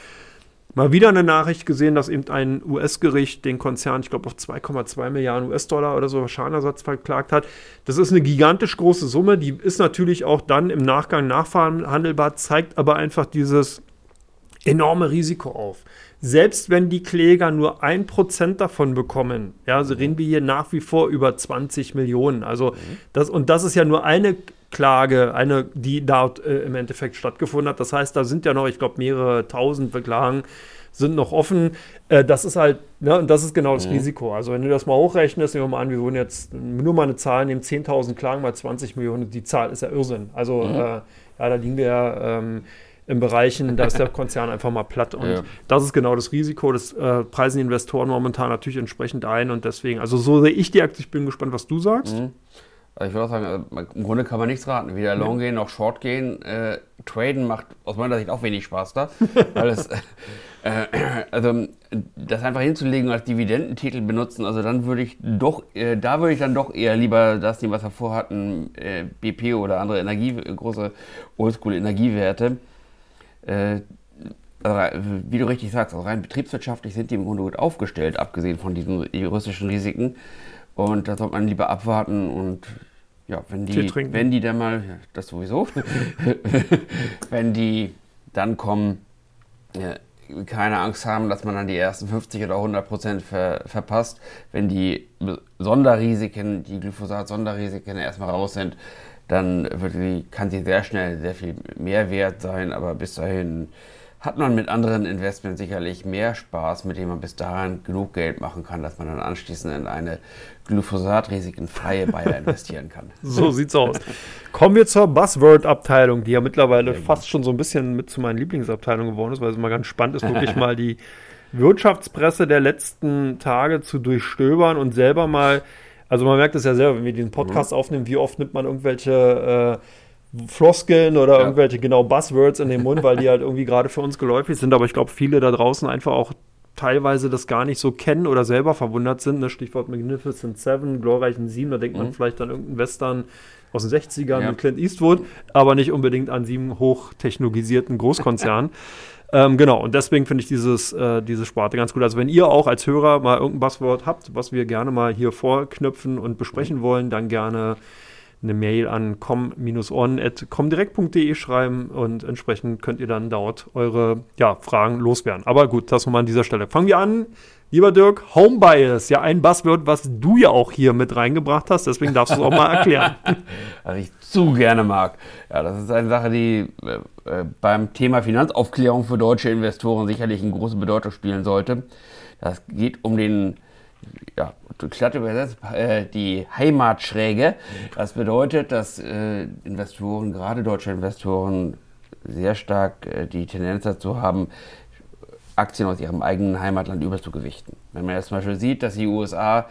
mal wieder eine Nachricht gesehen, dass eben ein US-Gericht den Konzern, ich glaube, auf 2,2 Milliarden US-Dollar oder so Schadenersatz verklagt hat. Das ist eine gigantisch große Summe, die ist natürlich auch dann im Nachgang nachverhandelbar, zeigt aber einfach dieses enorme Risiko auf. Selbst wenn die Kläger nur ein Prozent davon bekommen, ja, also reden wir hier nach wie vor über 20 Millionen. Also das, und das ist ja nur eine Klage, eine, die dort äh, im Endeffekt stattgefunden hat. Das heißt, da sind ja noch, ich glaube, mehrere tausend Klagen sind noch offen. Äh, das ist halt, ne, und das ist genau das mhm. Risiko. Also wenn du das mal hochrechnest, nehmen wir mal an, wir würden jetzt nur mal eine Zahl nehmen, 10.000 Klagen mal 20 Millionen, die Zahl ist ja Irrsinn. Also mhm. äh, ja, da liegen wir ja ähm, in Bereichen, da ist der Konzern einfach mal platt. Und ja. das ist genau das Risiko. Das äh, preisen die Investoren momentan natürlich entsprechend ein. Und deswegen, also so sehe ich die Aktie. Ich bin gespannt, was du sagst. Mhm. Also ich würde auch sagen, äh, im Grunde kann man nichts raten. Weder Long gehen noch Short gehen. Äh, Traden macht aus meiner Sicht auch wenig Spaß da. *laughs* weil es, äh, also das einfach hinzulegen als Dividendentitel benutzen, also dann würde ich doch, äh, da würde ich dann doch eher lieber das nehmen, was wir vorher hatten, äh, BP oder andere Energie, große Oldschool-Energiewerte. Äh, also, wie du richtig sagst, also rein betriebswirtschaftlich sind die im Grunde gut aufgestellt, abgesehen von diesen juristischen Risiken. Und da sollte man lieber abwarten und ja, wenn die, wenn die dann mal, ja, das sowieso, *laughs* wenn die dann kommen, ja, keine Angst haben, dass man dann die ersten 50 oder 100 Prozent ver, verpasst. Wenn die Sonderrisiken, die Glyphosat-Sonderrisiken erstmal raus sind, dann wird die, kann sie sehr schnell sehr viel mehr wert sein, aber bis dahin hat man mit anderen Investments sicherlich mehr Spaß, mit dem man bis dahin genug Geld machen kann, dass man dann anschließend in eine glyphosat-risikenfreie Bayer investieren kann. *laughs* So sieht's aus. Kommen wir zur Buzzword-Abteilung, die ja mittlerweile fast schon so ein bisschen mit zu meinen Lieblingsabteilungen geworden ist, weil es mal ganz spannend ist, wirklich mal die Wirtschaftspresse der letzten Tage zu durchstöbern und selber mal, also man merkt es ja selber, wenn wir diesen Podcast mhm. aufnehmen, wie oft nimmt man irgendwelche äh, Floskeln oder ja. irgendwelche genau Buzzwords in den Mund, weil die halt irgendwie gerade für uns geläufig sind. Aber ich glaube, viele da draußen einfach auch teilweise das gar nicht so kennen oder selber verwundert sind. Ne? Stichwort Magnificent Seven, glorreichen Sieben, da denkt mhm. man vielleicht an irgendeinen Western aus den 60ern ja. mit Clint Eastwood, aber nicht unbedingt an sieben hochtechnologisierten Großkonzernen. *laughs* ähm, genau, und deswegen finde ich dieses, äh, diese Sparte ganz gut. Also wenn ihr auch als Hörer mal irgendein Buzzword habt, was wir gerne mal hier vorknüpfen und besprechen wollen, dann gerne eine Mail an com-on.comdirect.de schreiben und entsprechend könnt ihr dann dort eure ja, Fragen loswerden. Aber gut, das nochmal an dieser Stelle. Fangen wir an. Lieber Dirk, Home Bias, ja ein Buzzword, was du ja auch hier mit reingebracht hast, deswegen darfst du es auch mal erklären. *laughs* Was ich zu gerne mag. Ja, das ist eine Sache, die äh, beim Thema Finanzaufklärung für deutsche Investoren sicherlich eine große Bedeutung spielen sollte. Das geht um den ja, glatt übersetzt, äh, die Heimatschräge. Das bedeutet, dass äh, Investoren, gerade deutsche Investoren, sehr stark äh, die Tendenz dazu haben, Aktien aus ihrem eigenen Heimatland überzugewichten. Wenn man jetzt zum Beispiel sieht, dass die USA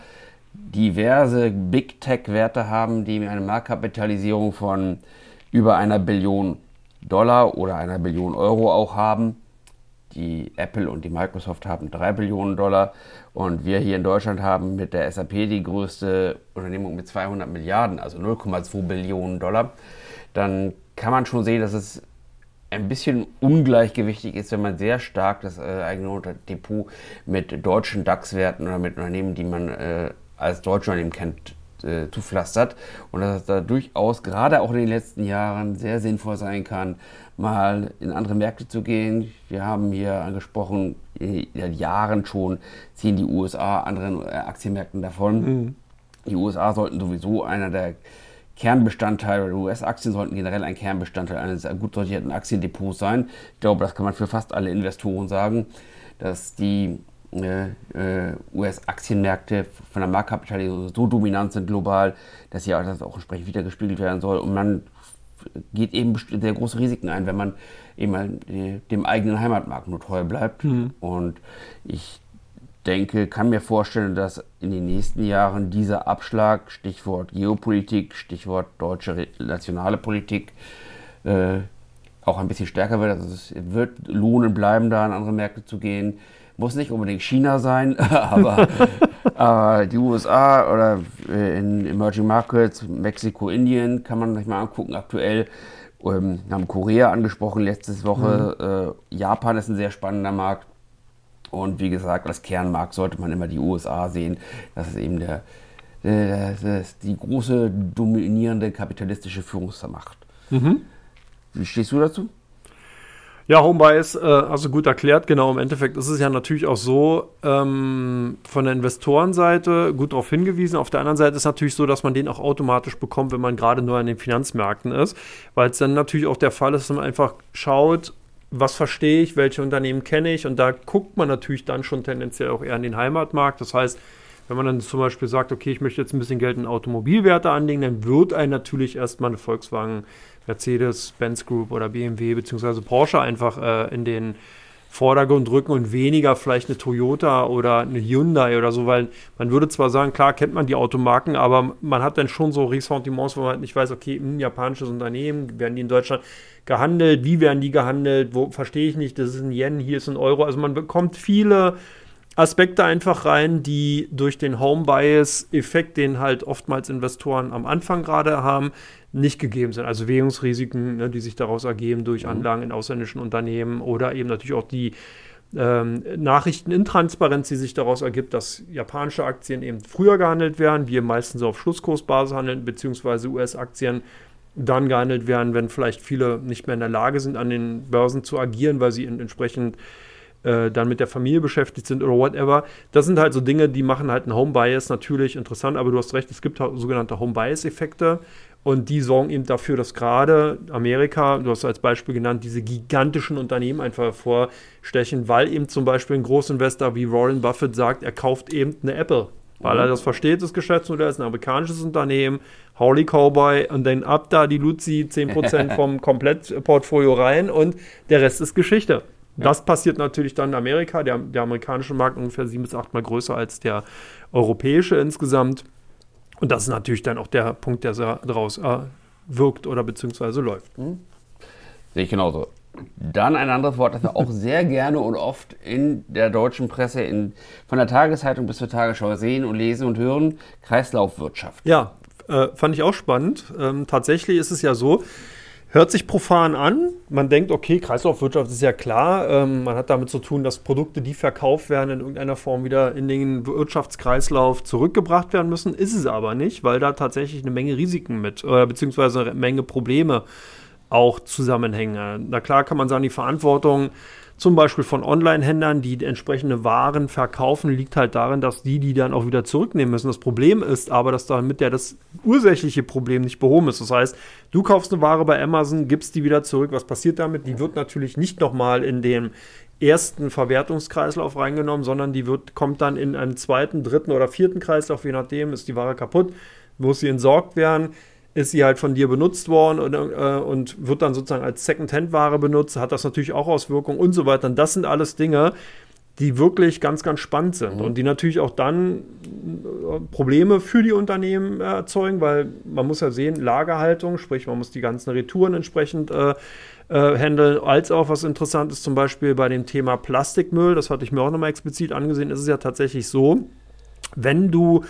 diverse Big Tech-Werte haben, die eine Marktkapitalisierung von über einer Billion Dollar oder einer Billion Euro auch haben, die Apple und die Microsoft haben 3 Billionen Dollar. Und wir hier in Deutschland haben mit der SAP die größte Unternehmung mit 200 Milliarden, also 0,2 Billionen Dollar, dann kann man schon sehen, dass es ein bisschen ungleichgewichtig ist, wenn man sehr stark das äh, eigene Depot mit deutschen DAX-Werten oder mit Unternehmen, die man äh, als deutsche kennt, äh, zupflastert. Und dass es da durchaus gerade auch in den letzten Jahren sehr sinnvoll sein kann, mal in andere Märkte zu gehen. Wir haben hier angesprochen, seit Jahren schon ziehen die USA anderen äh, Aktienmärkten davon. Mhm. Die USA sollten sowieso einer der Kernbestandteile, US-Aktien sollten generell ein Kernbestandteil eines gut sortierten Aktiendepots sein. Ich glaube, das kann man für fast alle Investoren sagen, dass die US-Aktienmärkte von der Marktkapitalisierung so dominant sind global, dass ja das auch entsprechend wiedergespiegelt werden soll. Und man geht eben sehr große Risiken ein, wenn man eben dem eigenen Heimatmarkt nur treu bleibt. Mhm. Und ich denke, kann mir vorstellen, dass in den nächsten Jahren dieser Abschlag, Stichwort Geopolitik, Stichwort deutsche nationale Politik, äh, auch ein bisschen stärker wird. Also es wird lohnen bleiben, da in andere Märkte zu gehen. Muss nicht unbedingt China sein, *laughs* aber, aber die USA oder äh, in Emerging Markets, Mexiko, Indien kann man sich mal angucken aktuell. Ähm, haben Korea angesprochen letzte Woche. Mhm. Äh, Japan ist ein sehr spannender Markt. Und wie gesagt, als Kernmarkt sollte man immer die USA sehen. Das ist eben der, der, der die große dominierende kapitalistische Führungsmacht. Mhm. Wie stehst du dazu? Ja, Homebuy ist äh, also gut erklärt. Genau, im Endeffekt ist es ja natürlich auch so, ähm, von der Investorenseite gut darauf hingewiesen. Auf der anderen Seite ist es natürlich so, dass man den auch automatisch bekommt, wenn man gerade nur an den Finanzmärkten ist, weil es dann natürlich auch der Fall ist, dass man einfach schaut, was verstehe ich, welche Unternehmen kenne ich und da guckt man natürlich dann schon tendenziell auch eher an den Heimatmarkt. Das heißt, wenn man dann zum Beispiel sagt, okay, ich möchte jetzt ein bisschen Geld in Automobilwerte anlegen, dann wird ein natürlich erstmal eine Volkswagen, Mercedes, Benz Group oder BMW bzw. Porsche einfach äh, in den Vordergrund rücken und weniger vielleicht eine Toyota oder eine Hyundai oder so, weil man würde zwar sagen, klar kennt man die Automarken, aber man hat dann schon so Ressentiments, wo man halt nicht weiß, okay, ein hm, japanisches Unternehmen, werden die in Deutschland gehandelt, wie werden die gehandelt, wo verstehe ich nicht, das ist ein Yen, hier ist ein Euro, also man bekommt viele Aspekte einfach rein, die durch den Home Bias Effekt, den halt oftmals Investoren am Anfang gerade haben, nicht gegeben sind. Also Währungsrisiken, ne, die sich daraus ergeben durch mhm. Anlagen in ausländischen Unternehmen oder eben natürlich auch die ähm, Nachrichtenintransparenz, die sich daraus ergibt, dass japanische Aktien eben früher gehandelt werden, wir meistens so auf Schlusskursbasis handeln, beziehungsweise US-Aktien dann gehandelt werden, wenn vielleicht viele nicht mehr in der Lage sind, an den Börsen zu agieren, weil sie entsprechend äh, dann mit der Familie beschäftigt sind oder whatever. Das sind halt so Dinge, die machen halt einen Home Bias natürlich interessant, aber du hast recht, es gibt halt sogenannte Home Bias Effekte und die sorgen eben dafür, dass gerade Amerika, du hast als Beispiel genannt, diese gigantischen Unternehmen einfach hervorstechen, weil eben zum Beispiel ein Großinvestor wie Warren Buffett sagt, er kauft eben eine Apple. Weil er mhm. das versteht, das Geschäftsmodell ist ein amerikanisches Unternehmen, Holy Cowboy und dann ab da die Luzi 10% *laughs* vom Komplettportfolio rein und der Rest ist Geschichte. Ja. Das passiert natürlich dann in Amerika. Der, der amerikanische Markt ungefähr sieben bis achtmal größer als der europäische insgesamt. Und das ist natürlich dann auch der Punkt, der daraus äh, wirkt oder beziehungsweise läuft. Mhm. Sehe ich genauso. Dann ein anderes Wort, das wir auch sehr gerne und oft in der deutschen Presse, in, von der Tageszeitung bis zur Tagesschau sehen und lesen und hören, Kreislaufwirtschaft. Ja, äh, fand ich auch spannend. Ähm, tatsächlich ist es ja so, Hört sich profan an. Man denkt, okay, Kreislaufwirtschaft ist ja klar. Ähm, man hat damit zu tun, dass Produkte, die verkauft werden, in irgendeiner Form wieder in den Wirtschaftskreislauf zurückgebracht werden müssen. Ist es aber nicht, weil da tatsächlich eine Menge Risiken mit, oder beziehungsweise eine Menge Probleme auch zusammenhängen. Na klar kann man sagen, die Verantwortung zum Beispiel von Online-Händlern, die entsprechende Waren verkaufen, liegt halt darin, dass die die dann auch wieder zurücknehmen müssen. Das Problem ist aber, dass damit ja das ursächliche Problem nicht behoben ist. Das heißt, du kaufst eine Ware bei Amazon, gibst die wieder zurück. Was passiert damit? Die wird natürlich nicht nochmal in den ersten Verwertungskreislauf reingenommen, sondern die wird, kommt dann in einen zweiten, dritten oder vierten Kreislauf, je nachdem, ist die Ware kaputt, muss sie entsorgt werden ist sie halt von dir benutzt worden und, äh, und wird dann sozusagen als Second-Hand-Ware benutzt, hat das natürlich auch Auswirkungen und so weiter. Und das sind alles Dinge, die wirklich ganz, ganz spannend sind mhm. und die natürlich auch dann äh, Probleme für die Unternehmen äh, erzeugen, weil man muss ja sehen, Lagerhaltung, sprich man muss die ganzen Retouren entsprechend äh, äh, handeln, als auch was interessant ist zum Beispiel bei dem Thema Plastikmüll, das hatte ich mir auch nochmal explizit angesehen, ist es ja tatsächlich so, wenn du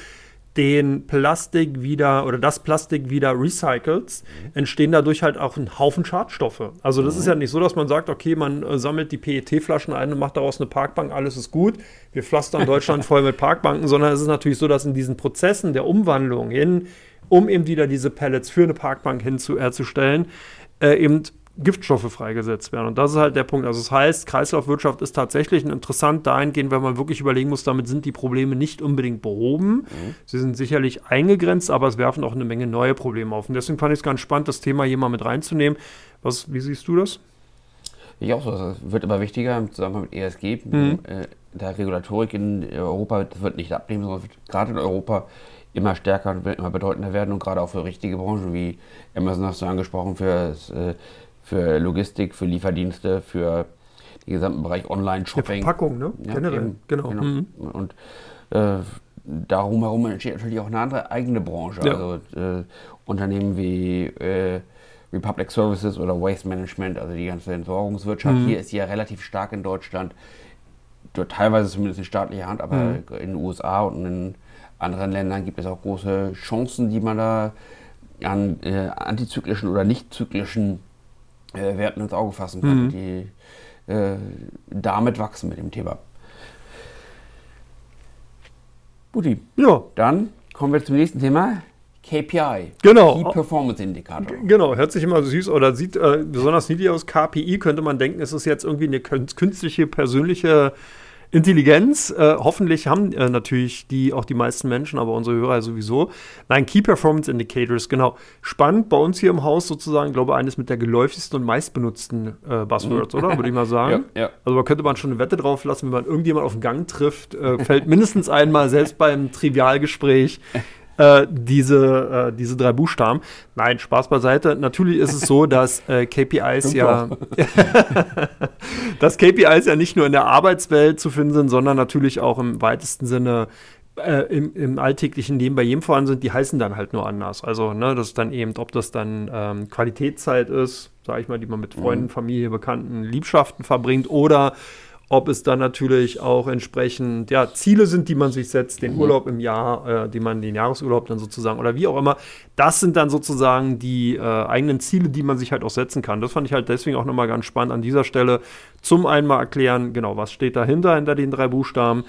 den Plastik wieder oder das Plastik wieder recycelst, mhm. entstehen dadurch halt auch ein Haufen Schadstoffe. Also das mhm. ist ja nicht so, dass man sagt, okay, man äh, sammelt die PET-Flaschen ein und macht daraus eine Parkbank, alles ist gut. Wir pflastern Deutschland *laughs* voll mit Parkbanken, sondern es ist natürlich so, dass in diesen Prozessen der Umwandlung hin, um eben wieder diese Pellets für eine Parkbank hinzustellen, äh, eben Giftstoffe freigesetzt werden. Und das ist halt der Punkt. Also das heißt, Kreislaufwirtschaft ist tatsächlich interessant dahingehend, weil man wirklich überlegen muss, damit sind die Probleme nicht unbedingt behoben. Mhm. Sie sind sicherlich eingegrenzt, aber es werfen auch eine Menge neue Probleme auf. Und deswegen fand ich es ganz spannend, das Thema hier mal mit reinzunehmen. Was, wie siehst du das? Ich auch so. Es wird immer wichtiger im Zusammenhang mit ESG. Mhm. Äh, der Regulatorik in Europa, das wird nicht abnehmen, sondern wird gerade in Europa immer stärker und immer bedeutender werden und gerade auch für richtige Branchen wie Amazon hast du angesprochen, für das äh, für Logistik, für Lieferdienste, für den gesamten Bereich Online-Shopping. Verpackung, ne? Ja, Generell, eben, genau. genau. Mhm. Und äh, darum herum entsteht natürlich auch eine andere eigene Branche. Ja. Also äh, Unternehmen wie äh, Republic Services oder Waste Management, also die ganze Entsorgungswirtschaft. Mhm. Hier ist sie ja relativ stark in Deutschland. Teilweise zumindest in staatlicher Hand, aber mhm. in den USA und in anderen Ländern gibt es auch große Chancen, die man da an äh, antizyklischen oder nicht zyklischen äh, Werten ins Auge fassen kann, mhm. die äh, damit wachsen mit dem Thema. Guti. Ja. Dann kommen wir zum nächsten Thema. KPI. Genau. Key Performance Indicator. Genau, hört sich immer süß oder sieht äh, besonders niedlich aus. KPI könnte man denken, es ist jetzt irgendwie eine künstliche persönliche Intelligenz, äh, hoffentlich haben äh, natürlich die auch die meisten Menschen, aber unsere Hörer sowieso. Nein, Key Performance Indicators, genau. Spannend bei uns hier im Haus sozusagen, glaube ich, eines mit der geläufigsten und meistbenutzten äh, Buzzwords, oder? Würde ich mal sagen. *laughs* Ja, ja. Also da könnte man schon eine Wette drauf lassen, wenn man irgendjemand auf den Gang trifft, äh, fällt mindestens einmal, selbst beim Trivialgespräch, äh, diese, äh, diese drei Buchstaben. Nein, Spaß beiseite. Natürlich ist es so, *laughs* dass äh, KPIs ja, *laughs* dass KPIs ja nicht nur in der Arbeitswelt zu finden sind, sondern natürlich auch im weitesten Sinne äh, im, im, alltäglichen Leben bei jedem vorhanden sind, die heißen dann halt nur anders. Also, ne, das ist dann eben, ob das dann ähm, Qualitätszeit ist, sage ich mal, die man mit Freunden, mhm. Familie, Bekannten, Liebschaften verbringt, oder ob es dann natürlich auch entsprechend ja, Ziele sind, die man sich setzt, den mhm. Urlaub im Jahr, äh, die man den Jahresurlaub dann sozusagen oder wie auch immer. Das sind dann sozusagen die äh, eigenen Ziele, die man sich halt auch setzen kann. Das fand ich halt deswegen auch nochmal ganz spannend an dieser Stelle. Zum einen mal erklären, genau, was steht dahinter, hinter den drei Buchstaben.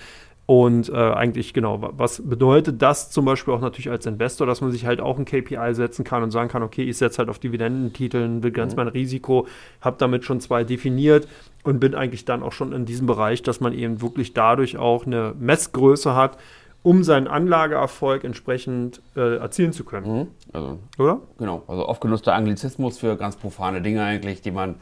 Und äh, eigentlich, genau, was bedeutet das zum Beispiel auch natürlich als Investor, dass man sich halt auch ein KPI setzen kann und sagen kann, okay, ich setze halt auf Dividendentiteln, begrenze mhm. mein Risiko, habe damit schon zwei definiert und bin eigentlich dann auch schon in diesem Bereich, dass man eben wirklich dadurch auch eine Messgröße hat, um seinen Anlageerfolg entsprechend äh, erzielen zu können. Mhm. Also, Oder? Genau, also oft genutzter Anglizismus für ganz profane Dinge eigentlich, die man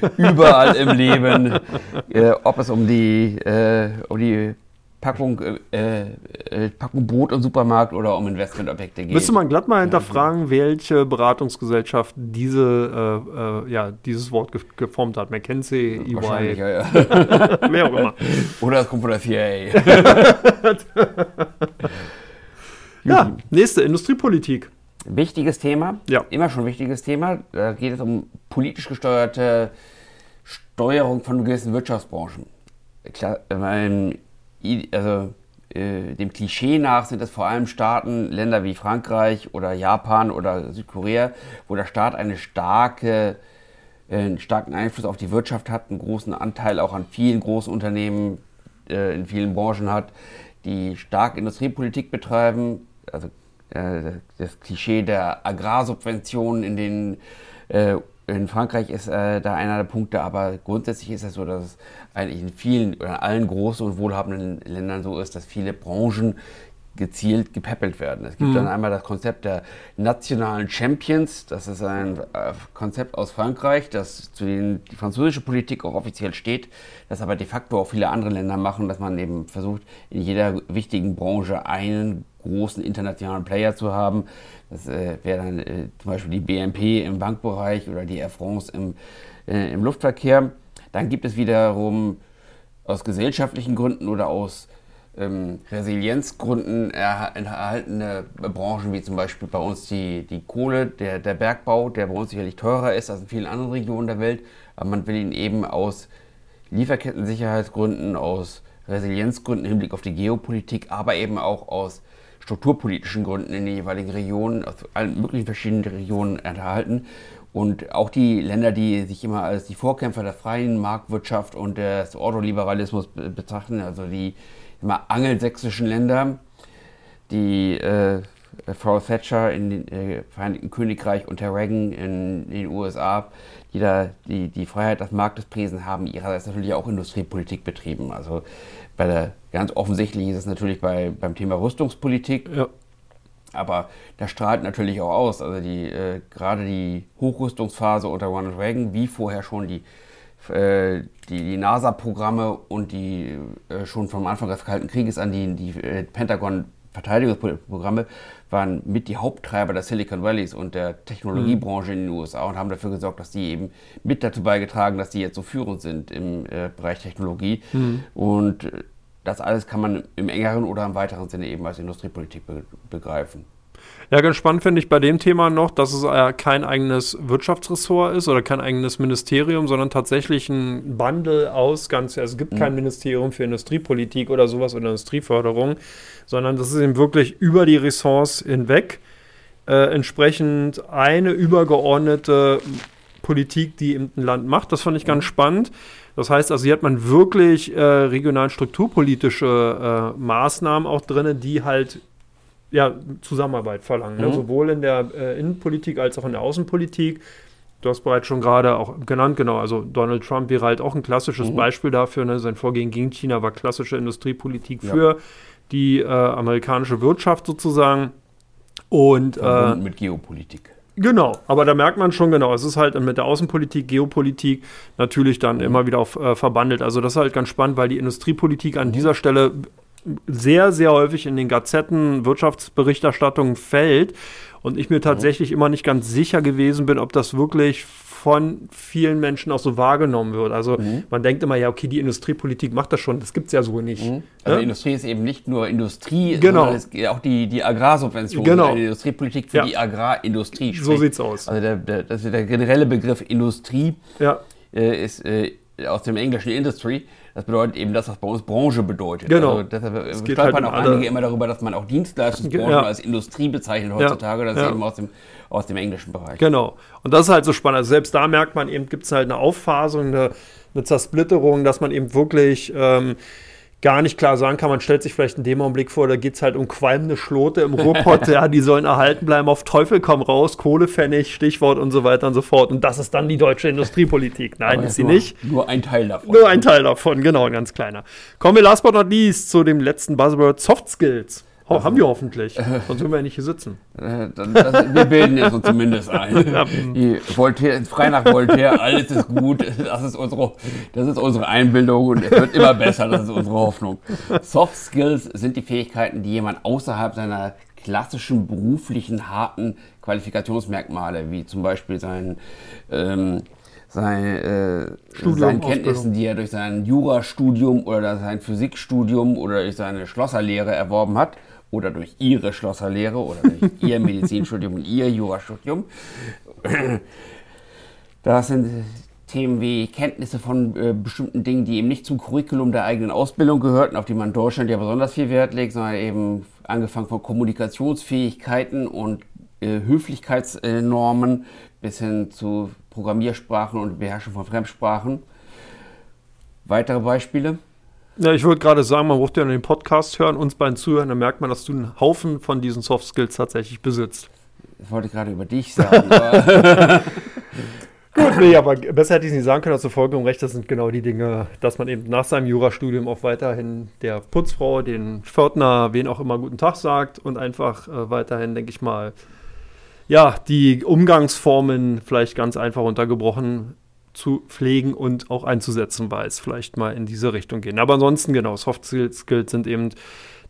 *laughs* überall im Leben, äh, ob es um die, äh, um die Packung, äh, äh, Packung Brot im Supermarkt oder um Investmentobjekte geht. Müsste man glatt mal hinterfragen, welche Beratungsgesellschaft diese, äh, äh ja, dieses Wort ge geformt hat. McKinsey, EY. Ja, ja. *laughs* Wer auch immer. Oder es kommt von der CIA. *laughs* ja, nächste, Industriepolitik. Wichtiges Thema. Ja. Immer schon wichtiges Thema. Da geht es um politisch gesteuerte Steuerung von gewissen Wirtschaftsbranchen. Klar, also äh, dem Klischee nach sind es vor allem Staaten, Länder wie Frankreich oder Japan oder Südkorea, wo der Staat eine starke, äh, einen starken Einfluss auf die Wirtschaft hat, einen großen Anteil auch an vielen großen Unternehmen äh, in vielen Branchen hat, die stark Industriepolitik betreiben. Also das Klischee der Agrarsubventionen in den in Frankreich ist äh, da einer der Punkte, aber grundsätzlich ist es so, dass es eigentlich in vielen oder in allen großen und wohlhabenden Ländern so ist, dass viele Branchen gezielt gepäppelt werden. Es gibt mhm. dann einmal das Konzept der nationalen Champions. Das ist ein äh, Konzept aus Frankreich, das zu den die französische Politik auch offiziell steht, das aber de facto auch viele andere Länder machen, dass man eben versucht, in jeder wichtigen Branche einen großen internationalen Player zu haben. Das äh, wäre dann äh, zum Beispiel die BNP im Bankbereich oder die Air France im, äh, im Luftverkehr. Dann gibt es wiederum aus gesellschaftlichen Gründen oder aus ähm, Resilienzgründen erhaltene Branchen, wie zum Beispiel bei uns die, die Kohle, der, der Bergbau, der bei uns sicherlich teurer ist als in vielen anderen Regionen der Welt. Aber man will ihn eben aus Lieferkettensicherheitsgründen, aus Resilienzgründen im Hinblick auf die Geopolitik, aber eben auch aus strukturpolitischen Gründen in den jeweiligen Regionen, aus allen möglichen verschiedenen Regionen erhalten. Und auch die Länder, die sich immer als die Vorkämpfer der freien Marktwirtschaft und des Ordoliberalismus betrachten, also die immer angelsächsischen Länder, die äh, Frau Thatcher in den äh, Vereinigten Königreich und Herr Reagan in den USA, die da die, die Freiheit des Marktes priesen, haben ihrerseits natürlich auch Industriepolitik betrieben. Also bei der, ganz offensichtlich ist es natürlich bei, beim Thema Rüstungspolitik. Ja. Aber das strahlt natürlich auch aus. Also die, äh, gerade die Hochrüstungsphase unter Ronald Reagan, wie vorher schon die, äh, die, die NASA-Programme und die äh, schon vom Anfang des Kalten Krieges an die, die äh, Pentagon-Verteidigungsprogramme waren mit die Haupttreiber der Silicon Valleys und der Technologiebranche in den USA und haben dafür gesorgt, dass die eben mit dazu beigetragen, dass die jetzt so führend sind im äh, Bereich Technologie. Mhm. Und äh, das alles kann man im engeren oder im weiteren Sinne eben als Industriepolitik be begreifen. Ja, ganz spannend finde ich bei dem Thema noch, dass es äh, kein eigenes Wirtschaftsressort ist oder kein eigenes Ministerium, sondern tatsächlich ein Bundle aus ganz, also es gibt mhm. kein Ministerium für Industriepolitik oder sowas oder Industrieförderung, sondern das ist eben wirklich über die Ressorts hinweg äh, entsprechend eine übergeordnete Politik, die eben ein Land macht. Das fand ich ganz spannend. Das heißt also, hier hat man wirklich äh, regional strukturpolitische äh, Maßnahmen auch drin, die halt ja, Zusammenarbeit verlangen. Ne? Mhm. Ne? Sowohl in der äh, Innenpolitik als auch in der Außenpolitik. Du hast bereits schon gerade auch genannt, genau, also Donald Trump wäre halt auch ein klassisches mhm. Beispiel dafür. Ne? Sein Vorgehen gegen China war klassische Industriepolitik ja. für die äh, amerikanische Wirtschaft sozusagen. Und äh, mit Geopolitik. Genau, aber da merkt man schon genau, es ist halt mit der Außenpolitik, Geopolitik natürlich dann mhm. immer wieder auf, äh, verbandelt. Also das ist halt ganz spannend, weil die Industriepolitik an dieser Stelle sehr, sehr häufig in den Gazetten, Wirtschaftsberichterstattungen fällt und ich mir mhm. tatsächlich mhm. immer nicht ganz sicher gewesen bin, ob das wirklich von vielen Menschen auch so wahrgenommen wird. Also mhm. man denkt immer, ja, okay, die Industriepolitik macht das schon, das gibt es ja so nicht. Mhm. Also ja? Industrie ist eben nicht nur Industrie, genau. sondern auch die, die Agrarsubvention, genau. eine Industriepolitik für ja. die Agrarindustrie. So sieht es aus. Also der, der, der generelle Begriff Industrie ja. äh, ist äh, aus dem englischen Industry das bedeutet eben das, was bei uns Branche bedeutet. Genau. Also deshalb stolpern halt auch einige immer darüber, dass man auch Dienstleistungsbranchen ja. als Industrie bezeichnet heutzutage. Das ja. ist eben aus dem, aus dem englischen Bereich. Genau. Und das ist halt so spannend. Also selbst da merkt man eben, gibt es halt eine Aufphasung, eine, eine Zersplitterung, dass man eben wirklich ähm, gar nicht klar sagen kann. Man stellt sich vielleicht in dem Augenblick vor, da geht es halt um qualmende Schlote im Ruhrpott, *laughs* ja, die sollen erhalten bleiben, auf Teufel komm raus, Kohlepfennig, Stichwort und so weiter und so fort. Und das ist dann die deutsche Industriepolitik. Nein, Aber ist sie nur, nicht. Nur ein Teil davon. Nur ein Teil davon, genau, ein ganz kleiner. Kommen wir last but not least zu dem letzten Buzzword Soft Skills. Oh, also, haben wir hoffentlich. Sonst würden wir ja nicht hier sitzen. *laughs* Äh, dann, das, wir bilden jetzt uns zumindest ein. *laughs* Ja. Die Voltaire, frei nach Voltaire, alles ist gut. Das ist, unsere, das ist unsere Einbildung und es wird immer besser. Das ist unsere Hoffnung. Soft Skills sind die Fähigkeiten, die jemand außerhalb seiner klassischen beruflichen harten Qualifikationsmerkmale, wie zum Beispiel sein, ähm, sein, äh, Studium, seinen Kenntnissen, die er durch sein Jurastudium oder sein Physikstudium oder durch seine Schlosserlehre erworben hat, oder durch ihre Schlosserlehre oder durch *laughs* ihr Medizinstudium und ihr Jurastudium. Das sind Themen wie Kenntnisse von äh, bestimmten Dingen, die eben nicht zum Curriculum der eigenen Ausbildung gehörten, auf die man in Deutschland ja besonders viel Wert legt, sondern eben angefangen von Kommunikationsfähigkeiten und äh, Höflichkeitsnormen bis hin zu Programmiersprachen und Beherrschung von Fremdsprachen. Weitere Beispiele? Ja, ich würde gerade sagen, man braucht ja den Podcast hören, uns beiden zuhören, dann merkt man, dass du einen Haufen von diesen Soft Skills tatsächlich besitzt. Das wollte ich gerade über dich sagen. *laughs* *laughs* Gut, nee, aber besser hätte ich es nicht sagen können, hast du vollkommen recht, das sind genau die Dinge, dass man eben nach seinem Jurastudium auch weiterhin der Putzfrau, den Pförtner, wen auch immer guten Tag sagt und einfach äh, weiterhin, denke ich mal, ja, die Umgangsformen vielleicht ganz einfach untergebrochen zu pflegen und auch einzusetzen weiß, vielleicht mal in diese Richtung gehen. Aber ansonsten, genau, Soft Skills sind eben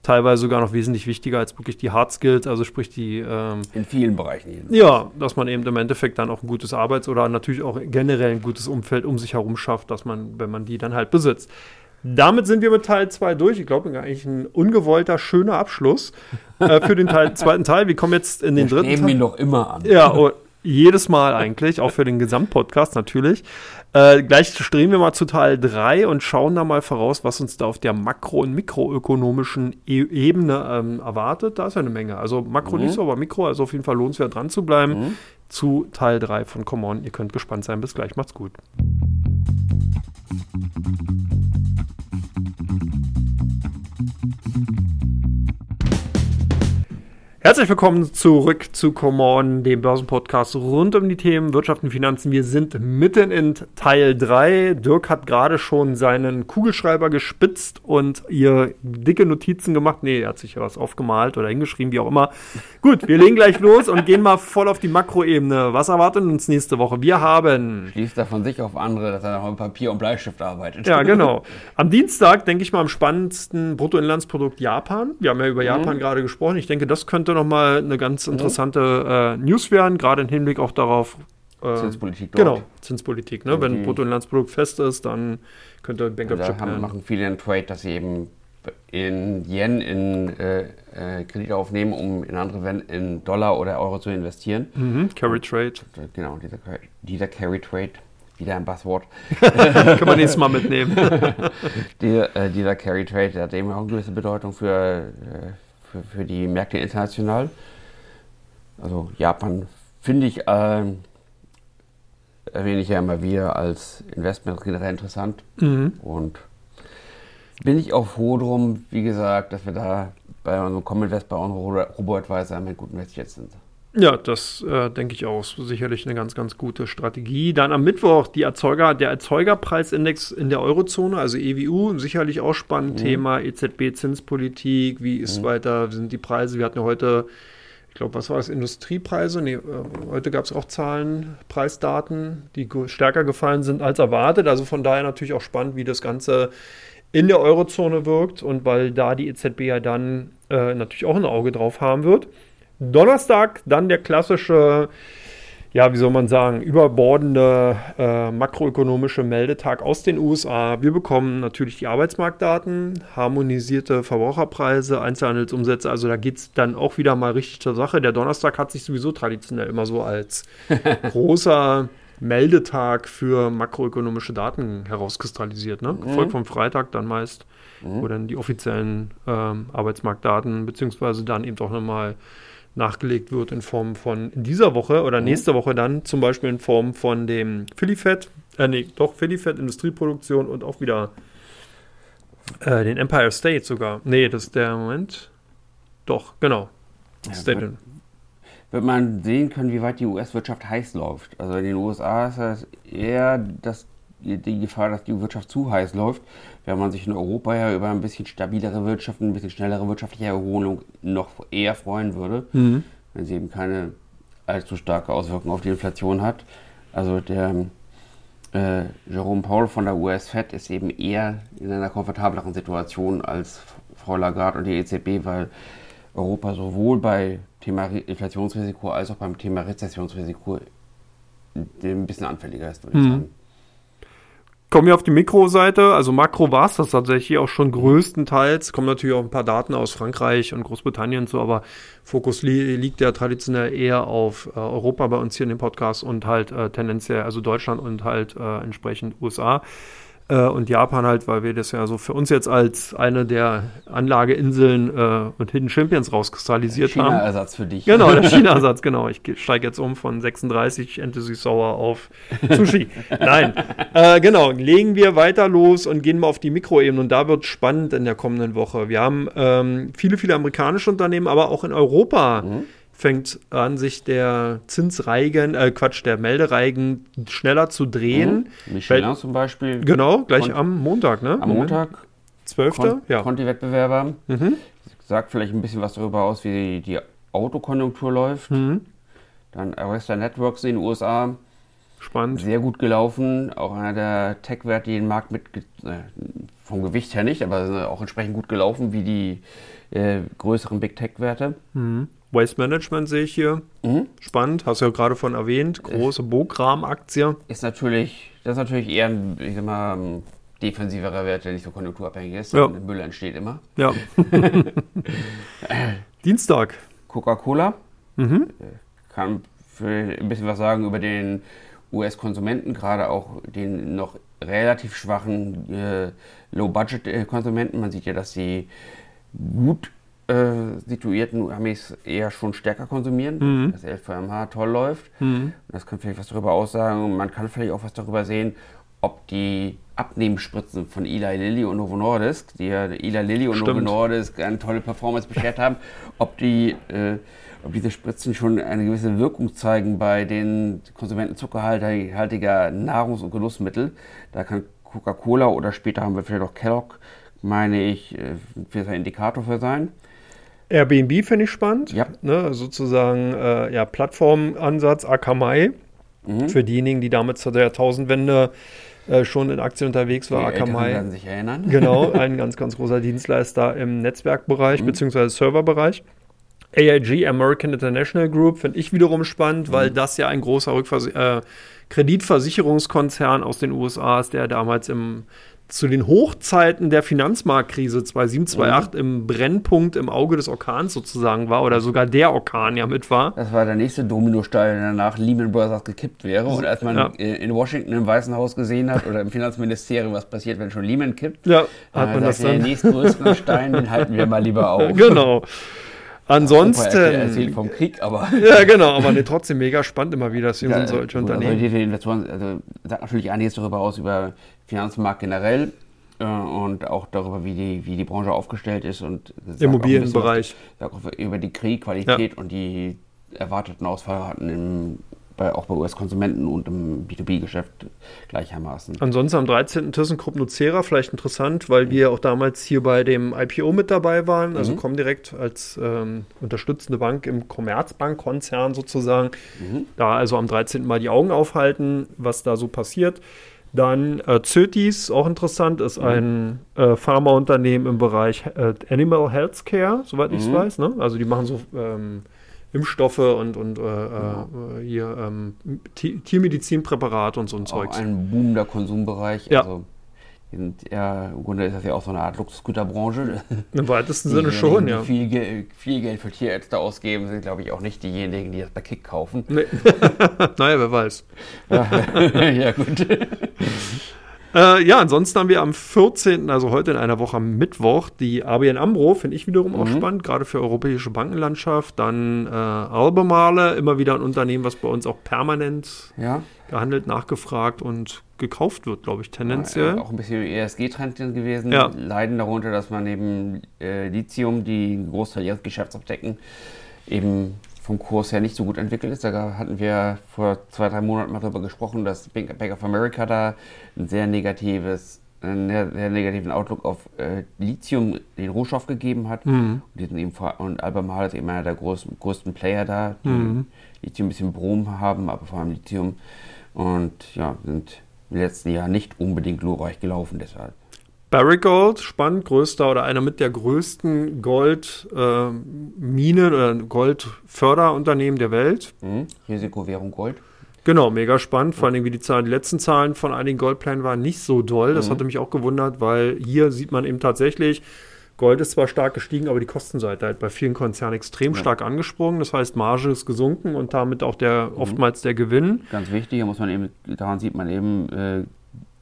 teilweise sogar noch wesentlich wichtiger als wirklich die Hard Skills, also sprich die. Ähm, In vielen Bereichen. Jedenfalls. Ja, dass man eben im Endeffekt dann auch ein gutes Arbeits- oder natürlich auch generell ein gutes Umfeld um sich herum schafft, dass man, wenn man die dann halt besitzt. Damit sind wir mit Teil 2 durch. Ich glaube, eigentlich ein ungewollter, schöner Abschluss äh, für den Teil, zweiten Teil. Wir kommen jetzt in den wir dritten Teil. ihn doch immer an. Ja, oh, jedes Mal eigentlich, auch für den Gesamtpodcast natürlich. Äh, gleich streben wir mal zu Teil 3 und schauen da mal voraus, was uns da auf der makro- und mikroökonomischen e Ebene ähm, erwartet. Da ist ja eine Menge. Also Makro mhm. nicht so, aber Mikro, also auf jeden Fall lohnt es ja dran zu bleiben. Mhm. Zu Teil 3 von Come On. Ihr könnt gespannt sein. Bis gleich, macht's gut. Herzlich willkommen zurück zu Come On, dem Börsenpodcast rund um die Themen Wirtschaft und Finanzen. Wir sind mitten in Teil 3. Dirk hat gerade schon seinen Kugelschreiber gespitzt und ihr dicke Notizen gemacht. Nee, er hat sich ja was aufgemalt oder hingeschrieben, wie auch immer. Gut, wir legen gleich los und gehen mal voll auf die Makroebene. Was erwartet uns nächste Woche? Wir haben. Schließt er von sich auf andere, dass er noch mit Papier und Bleistift arbeitet. Ja, genau. *laughs* Am Dienstag, denke ich mal, am spannendsten Bruttoinlandsprodukt Japan. Wir haben ja über Japan mhm. gerade gesprochen. Ich denke, das könnte könnte nochmal eine ganz interessante äh, News werden, gerade im Hinblick auch darauf. Äh, Zinspolitik dort. Genau, Zinspolitik. Ne? Wenn Bruttoinlandsprodukt fest ist, dann könnte Bank of Japan. Da machen viele einen Trade, dass sie eben in Yen in äh, äh, Kredite aufnehmen, um in andere in Dollar oder Euro zu investieren. Mhm, Carry Trade. Genau, dieser, dieser Carry Trade. Wieder ein Buzzword. *laughs* Kann man nächstes Mal mitnehmen. *laughs* die, äh, dieser Carry Trade hat eben auch eine gewisse Bedeutung für, äh, für, für die Märkte international. Also Japan finde ich, äh, erwähne ich ja immer wieder als Investment generell interessant. Mhm. Und bin ich auch froh drum, wie gesagt, dass wir da bei unserem Common-Invest, bei unserem Robo-Advisor mit guten investiert sind. Ja, das äh, denke ich auch. Sicherlich eine ganz, ganz gute Strategie. Dann am Mittwoch die Erzeuger, der Erzeugerpreisindex in der Eurozone, also EWU, sicherlich auch spannend. Mhm. Thema EZB-Zinspolitik, wie ist mhm. weiter, sind die Preise? Wir hatten ja heute, ich glaube, was war das, Industriepreise? Nee, äh, heute gab es auch Zahlen, Preisdaten, die stärker gefallen sind als erwartet. Also von daher natürlich auch spannend, wie das Ganze in der Eurozone wirkt und weil da die EZB ja dann äh, natürlich auch ein Auge drauf haben wird. Donnerstag dann der klassische, ja, wie soll man sagen, überbordende äh, makroökonomische Meldetag aus den USA. Wir bekommen natürlich die Arbeitsmarktdaten, harmonisierte Verbraucherpreise, Einzelhandelsumsätze. Also da geht es dann auch wieder mal richtig zur Sache. Der Donnerstag hat sich sowieso traditionell immer so als *laughs* großer Meldetag für makroökonomische Daten herauskristallisiert. Ne? Gefolgt mhm. vom Freitag dann meist, mhm. wo dann die offiziellen ähm, Arbeitsmarktdaten, beziehungsweise dann eben auch nochmal nachgelegt wird in Form von in dieser Woche oder mhm. nächste Woche dann zum Beispiel in Form von dem Philly-Fett, äh, nee, doch Philly-Fett, Industrieproduktion und auch wieder äh, den Empire State sogar. Nee, das ist der Moment. Doch, genau. Ja, State wird, wird man sehen können, wie weit die US-Wirtschaft heiß läuft. Also in den USA ist das eher das die Gefahr, dass die Wirtschaft zu heiß läuft, wenn man sich in Europa ja über ein bisschen stabilere Wirtschaft, ein bisschen schnellere wirtschaftliche Erholung noch eher freuen würde, mhm. wenn sie eben keine allzu starke Auswirkungen auf die Inflation hat. Also der äh, Jerome Powell von der US-Fed ist eben eher in einer komfortableren Situation als Frau Lagarde und die EZB, weil Europa sowohl bei Thema Inflationsrisiko als auch beim Thema Rezessionsrisiko ein bisschen anfälliger ist, würde ich mhm. sagen. Kommen wir auf die Mikroseite, also Makro war es das tatsächlich auch schon größtenteils. Kommen natürlich auch ein paar Daten aus Frankreich und Großbritannien zu, aber Fokus li liegt ja traditionell eher auf äh, Europa bei uns hier in dem Podcast und halt äh, tendenziell, also Deutschland und halt äh, entsprechend USA äh, und Japan halt, weil wir das ja so für uns jetzt als eine der Anlageinseln äh, und Hidden Champions rauskristallisiert China haben. China-Ersatz für dich. Genau, der *laughs* China-Ersatz, genau. Ich steige jetzt um von 36 Entity Sauer auf Sushi. *laughs* Nein, äh, genau. Legen wir weiter los und gehen mal auf die Mikroebene und da wird spannend in der kommenden Woche. Wir haben ähm, viele, viele amerikanische Unternehmen, aber auch in Europa. Mhm fängt an, sich der Zinsreigen, äh, Quatsch, der Meldereigen schneller zu drehen. Mhm. Michelin Weil, zum Beispiel. Genau, gleich am Montag, ne? Am Montag. 12. Kon ja. Conti-Wettbewerber. Mhm. Sagt vielleicht ein bisschen was darüber aus, wie die Autokonjunktur läuft. Mhm. Dann Arista Networks in den USA. Spannend. Sehr gut gelaufen. Auch einer der Tech-Werte, die den Markt mit, äh, vom Gewicht her nicht, aber auch entsprechend gut gelaufen, wie die äh, größeren Big Tech-Werte. Mhm. Waste Management sehe ich hier. Mhm. Spannend, hast du ja gerade von erwähnt. Große Bogram-Aktie. Ist natürlich, das ist natürlich eher ein, ich sag mal, defensiverer Wert, der nicht so konjunkturabhängig ist. Ja. Müll entsteht immer. Ja. *laughs* Dienstag. Coca-Cola. Mhm. Kann für ein bisschen was sagen über den US-Konsumenten, gerade auch den noch relativ schwachen äh, Low-Budget-Konsumenten. Man sieht ja, dass sie gut äh, situierten Amis eher schon stärker konsumieren, mhm. dass 11 kmh toll läuft. Mhm. Das kann vielleicht was darüber aussagen. Man kann vielleicht auch was darüber sehen, ob die Abnehmenspritzen von Eli Lilly und Novo Nordisk, die ja Eli Lilly und Stimmt. Novo Nordisk eine tolle Performance beschert haben, ob die äh, ob diese Spritzen schon eine gewisse Wirkung zeigen bei den Konsumenten zuckerhaltiger Nahrungs- und Genussmittel. Da kann Coca-Cola oder später haben wir vielleicht auch Kellogg, meine ich, äh, ein Indikator für sein. Airbnb finde ich spannend. Ja. Ne, sozusagen äh, ja, Plattformansatz Akamai. Mhm. Für diejenigen, die damit zu der Tausendwende äh, schon in Aktien unterwegs war. Die Akamai. werden sich erinnern. *laughs* Genau, *laughs* ein ganz, ganz großer Dienstleister im Netzwerkbereich mhm. bzw. Serverbereich. AIG, American International Group, finde ich wiederum spannend, mhm. weil das ja ein großer Rückvers äh, Kreditversicherungskonzern aus den USA ist, der damals im zu den Hochzeiten der Finanzmarktkrise 2007, 2008 mhm. im Brennpunkt im Auge des Orkans sozusagen war oder sogar der Orkan ja mit war. Das war der nächste Dominostein, der danach Lehman Brothers gekippt wäre. Und als man ja. in Washington im Weißen Haus gesehen hat oder im Finanzministerium, was passiert, wenn schon Lehman kippt, ja, hat man das dann. Den nächstgrößeren Stein, den halten wir mal lieber auf. *laughs* Genau. Ansonsten. Er erzählt vom Krieg, aber. *laughs* Ja, genau, aber nee, trotzdem mega spannend immer wieder, dass ja, sind solche gut, Unternehmen. Also die Investoren also, sagt natürlich einiges darüber aus, über Finanzmarkt generell äh, und auch darüber, wie die, wie die Branche aufgestellt ist und Immobilienbereich. Über die Kriegqualität ja. und die erwarteten Ausfallraten im bei, auch bei US-Konsumenten und im B2B-Geschäft gleichermaßen. Ansonsten am 13. ThyssenKrupp Nucera vielleicht interessant, weil wir auch damals hier bei dem IPO mit dabei waren, also mhm. kommen direkt als ähm, unterstützende Bank im Commerzbank-Konzern sozusagen. Mhm. Da also am 13. mal die Augen aufhalten, was da so passiert. Dann äh, Zötis, auch interessant, ist mhm. ein äh, Pharmaunternehmen im Bereich äh, Animal Healthcare, soweit ich es mhm. weiß. Ne? Also die machen so ähm, Impfstoffe und, und äh, ja. äh, hier ähm, Tiermedizinpräparate und so ein Zeug. Ein boomender Konsumbereich. Ja. Also, ja, im Grunde ist das ja auch so eine Art Luxusgüterbranche. *laughs* Im weitesten Sinne schon, ja. Viel, viel Geld für Tierärzte ausgeben, sind, glaube ich, auch nicht diejenigen, die das bei Kick kaufen. Nee. *laughs* naja, wer weiß. *laughs* ja gut. Äh, ja, ansonsten haben wir am 14., also heute in einer Woche am Mittwoch, die ABN AMRO, finde ich wiederum mhm. auch spannend, gerade für europäische Bankenlandschaft. Dann äh, Albemarle, immer wieder ein Unternehmen, was bei uns auch permanent ja. gehandelt, nachgefragt und gekauft wird, glaube ich, tendenziell. Ja, auch ein bisschen ESG-Trend gewesen. Ja. Leiden darunter, dass man neben äh, Lithium, die einen Großteil ihres Geschäfts abdecken, eben vom Kurs her nicht so gut entwickelt ist. Da hatten wir vor zwei, drei Monaten mal darüber gesprochen, dass Bank of America da ein sehr negatives, einen sehr negativen Outlook auf äh, Lithium, den Rohstoff gegeben hat. Mhm. Und, eben, und Albemarle ist eben einer der großen, größten Player da, die mhm. Lithium ein bisschen Brom haben, aber vor allem Lithium. Und ja, sind im letzten Jahr nicht unbedingt glorreich gelaufen deshalb. Barrick Gold, spannend, größter oder einer mit der größten Goldminen äh, oder Goldförderunternehmen der Welt. Mhm. Risikowährung Gold. Genau, mega spannend. Vor allem, wie die Zahlen, die letzten Zahlen von einigen Goldplänen waren nicht so doll. Das mhm. hatte mich auch gewundert, weil hier sieht man eben tatsächlich, Gold ist zwar stark gestiegen, aber die Kostenseite halt bei vielen Konzernen extrem ja. stark angesprungen. Das heißt, Marge ist gesunken und damit auch der mhm. oftmals der Gewinn. Ganz wichtig, da muss man eben, daran sieht man eben, äh,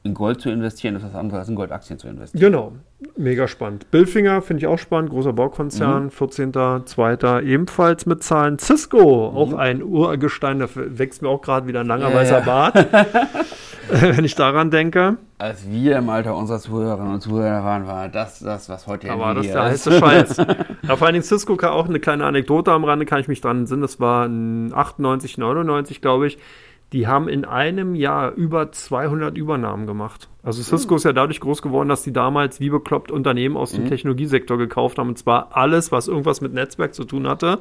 in Gold zu investieren, ist was anderes als in Goldaktien zu investieren. Genau, mega spannend. Billfinger finde ich auch spannend, großer Baukonzern, mhm. 14.02. ebenfalls mit Zahlen. Cisco, mhm. auch ein Urgestein, da wächst mir auch gerade wieder ein langer ja, weißer ja. Bart, *laughs* wenn ich daran denke. Als wir im Alter unserer Zuhörerinnen und Zuhörer waren, war das das, was heute da war das der heiße Scheiß. *laughs* ja, vor allen Dingen Cisco, auch eine kleine Anekdote am Rande, kann ich mich dran entsinnen, das war 98, 99, glaube ich die haben in einem Jahr über 200 Übernahmen gemacht. Also Cisco mhm. ist ja dadurch groß geworden, dass die damals wie bekloppt Unternehmen aus dem mhm. Technologiesektor gekauft haben. Und zwar alles, was irgendwas mit Netzwerk zu tun hatte.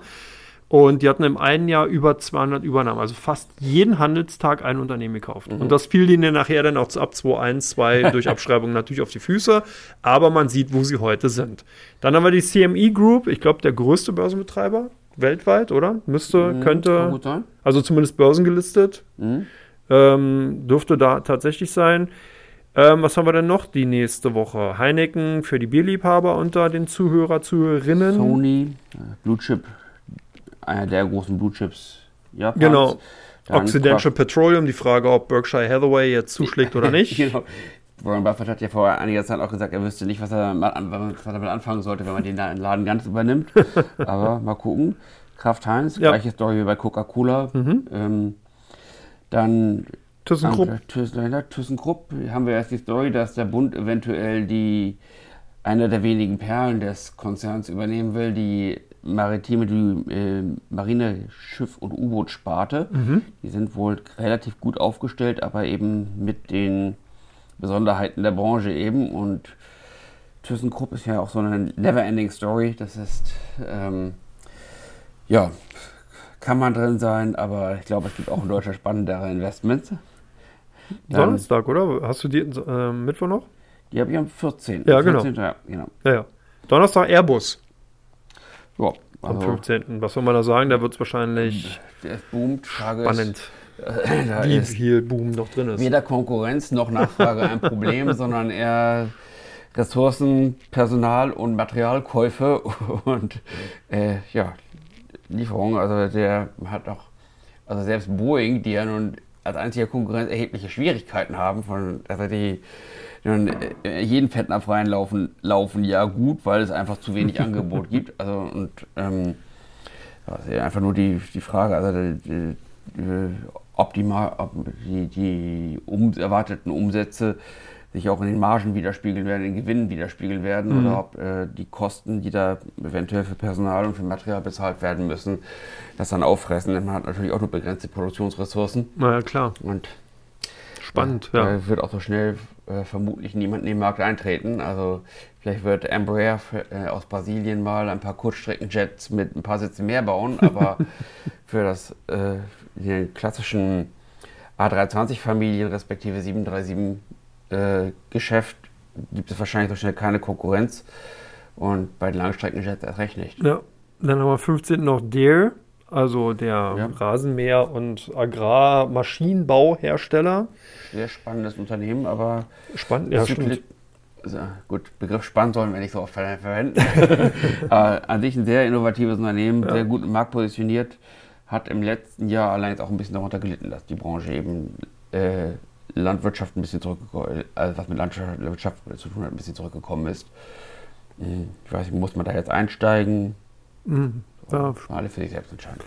Und die hatten im einen Jahr über 200 Übernahmen, also fast jeden Handelstag ein Unternehmen gekauft. Mhm. Und das fiel ihnen nachher dann auch ab 2.1, 2 *laughs* durch Abschreibung natürlich auf die Füße. Aber man sieht, wo sie heute sind. Dann haben wir die CME Group, ich glaube, der größte Börsenbetreiber weltweit, oder? Müsste, mhm, könnte. Also zumindest börsengelistet. Mhm. Ähm, dürfte da tatsächlich sein. Ähm, was haben wir denn noch die nächste Woche? Heineken für die Bierliebhaber unter den Zuhörer, Zuhörerinnen. Sony, äh, Blue Chip, einer der großen Blue Chips Japans. Genau. Dann Occidental Petroleum, die Frage, ob Berkshire Hathaway jetzt zuschlägt oder *laughs* nicht. genau. Warren Buffett hat ja vor einiger Zeit auch gesagt, er wüsste nicht, was er, was er damit anfangen sollte, wenn man den Laden ganz übernimmt. *laughs* Aber mal gucken. Kraft Heinz, ja. gleiche Story wie bei Coca-Cola. Mhm. Ähm, dann ThyssenKrupp. ThyssenKrupp haben wir erst die Story, dass der Bund eventuell die einer der wenigen Perlen des Konzerns übernehmen will, die maritime, die äh, Marine, Schiff- und U-Boot-Sparte. Mhm. Die sind wohl relativ gut aufgestellt, aber eben mit den Besonderheiten der Branche eben. Und ThyssenKrupp ist ja auch so eine never-ending Story. Das ist, ähm, ja, kann man drin sein, aber ich glaube, es gibt auch in Deutschland spannendere Investments. *laughs* Dann, Donnerstag, oder? Hast du die äh, Mittwoch noch? Die habe ich am 14. Ja, 14. genau. Ja, genau. Ja, ja. Donnerstag Airbus. Ja, also, am 15. Was soll man da sagen? Da wird es wahrscheinlich der boomt. spannend. Ist, wie viel Boom noch drin ist. Weder Konkurrenz noch Nachfrage ein Problem, *laughs* sondern eher Ressourcen, Personal und Materialkäufe und äh, ja, Lieferungen. Also der hat doch, also selbst Boeing, die ja nun als einziger Konkurrenz erhebliche Schwierigkeiten haben, von, also die, die äh, jeden Fettnapf reinlaufen, laufen ja gut, weil es einfach zu wenig *laughs* Angebot gibt. Also und ähm, einfach nur die, die Frage, also die, die, ob die, ob die, die um, erwarteten Umsätze sich auch in den Margen widerspiegeln werden, in den Gewinnen widerspiegeln werden mhm. oder ob äh, die Kosten, die da eventuell für Personal und für Material bezahlt werden müssen, das dann auffressen. Denn man hat natürlich auch nur begrenzte Produktionsressourcen. Na ja, klar. Und Spannend, äh, ja. Da wird auch so schnell äh, vermutlich niemand in den Markt eintreten. Also vielleicht wird Embraer für, äh, aus Brasilien mal ein paar Kurzstreckenjets mit ein paar Sitzen mehr bauen, *laughs* aber für das äh, den klassischen A320-Familien respektive 737-Geschäft äh, gibt es wahrscheinlich so schnell keine Konkurrenz. Und bei den Langstreckenjets erst recht nicht. Ja, dann haben wir 15. noch Deere, also der ja. Rasenmäher- und Agrarmaschinenbauhersteller. Sehr spannendes Unternehmen, aber. Spannend, ja, stimmt. Also, gut, Begriff spannend sollen wir nicht so oft verwenden. *laughs* äh, an sich ein sehr innovatives Unternehmen, ja. sehr gut im Markt positioniert hat im letzten Jahr allerdings auch ein bisschen darunter gelitten, dass die Branche eben äh, Landwirtschaft ein bisschen zurückgekommen, also was mit Landwirtschaft zu tun hat, ein bisschen zurückgekommen ist. Hm, ich weiß nicht, muss man da jetzt einsteigen? Mhm. Ja. Alle für sich selbst entscheiden.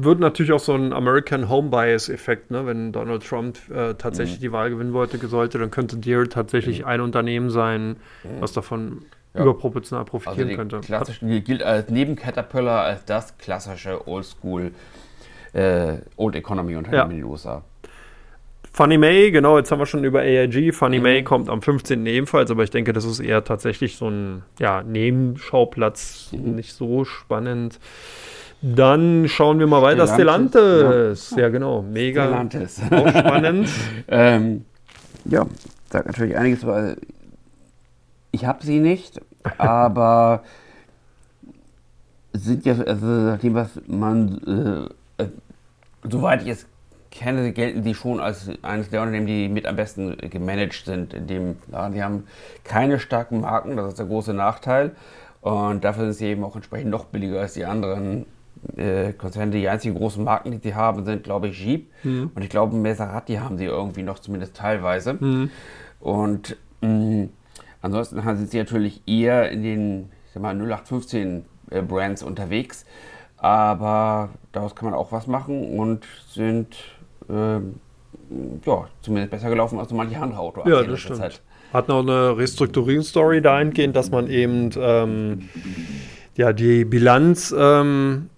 Wird natürlich auch so ein American Home Bias Effekt, ne? wenn Donald Trump äh, tatsächlich mhm. die Wahl gewinnen wollte, sollte, dann könnte Deere tatsächlich mhm. ein Unternehmen sein, mhm. was davon ja. überproportional profitieren also könnte. Klassisch, gilt als neben Caterpillar als das klassische Oldschool äh, Old Economy Unternehmen ja. in den USA. Funny May, genau, jetzt haben wir schon über AIG. Funny mhm. May kommt am 15. ebenfalls, aber ich denke, das ist eher tatsächlich so ein ja, Nebenschauplatz, mhm. nicht so spannend. Dann schauen wir mal weiter. Stellantis. Stellantis. Ja. ja. genau. Mega. Stellantis. *laughs* Auch spannend. *laughs* ähm, ja, sagt natürlich einiges, weil ich habe sie nicht, aber sind ja, also nachdem was man, äh, äh, soweit ich es kenne, gelten die schon als eines der Unternehmen, die mit am besten gemanagt sind in dem Laden. Die haben keine starken Marken, das ist der große Nachteil. Und dafür sind sie eben auch entsprechend noch billiger als die anderen äh, Konzerne. Die einzigen großen Marken, die sie haben, sind, glaube ich, Jeep. Mhm. Und ich glaube, Maserati haben sie irgendwie noch zumindest teilweise. Mhm. Und mh, ansonsten sind sie natürlich eher in den ich sag mal, 0815 äh, Brands unterwegs. Aber daraus kann man auch was machen und sind ähm, ja, zumindest besser gelaufen als so manche andere Auto. Ja, das stimmt. Zeit. Hat noch eine Restrukturierungsstory dahingehend, dass man eben ähm, ja, die Bilanz ähm,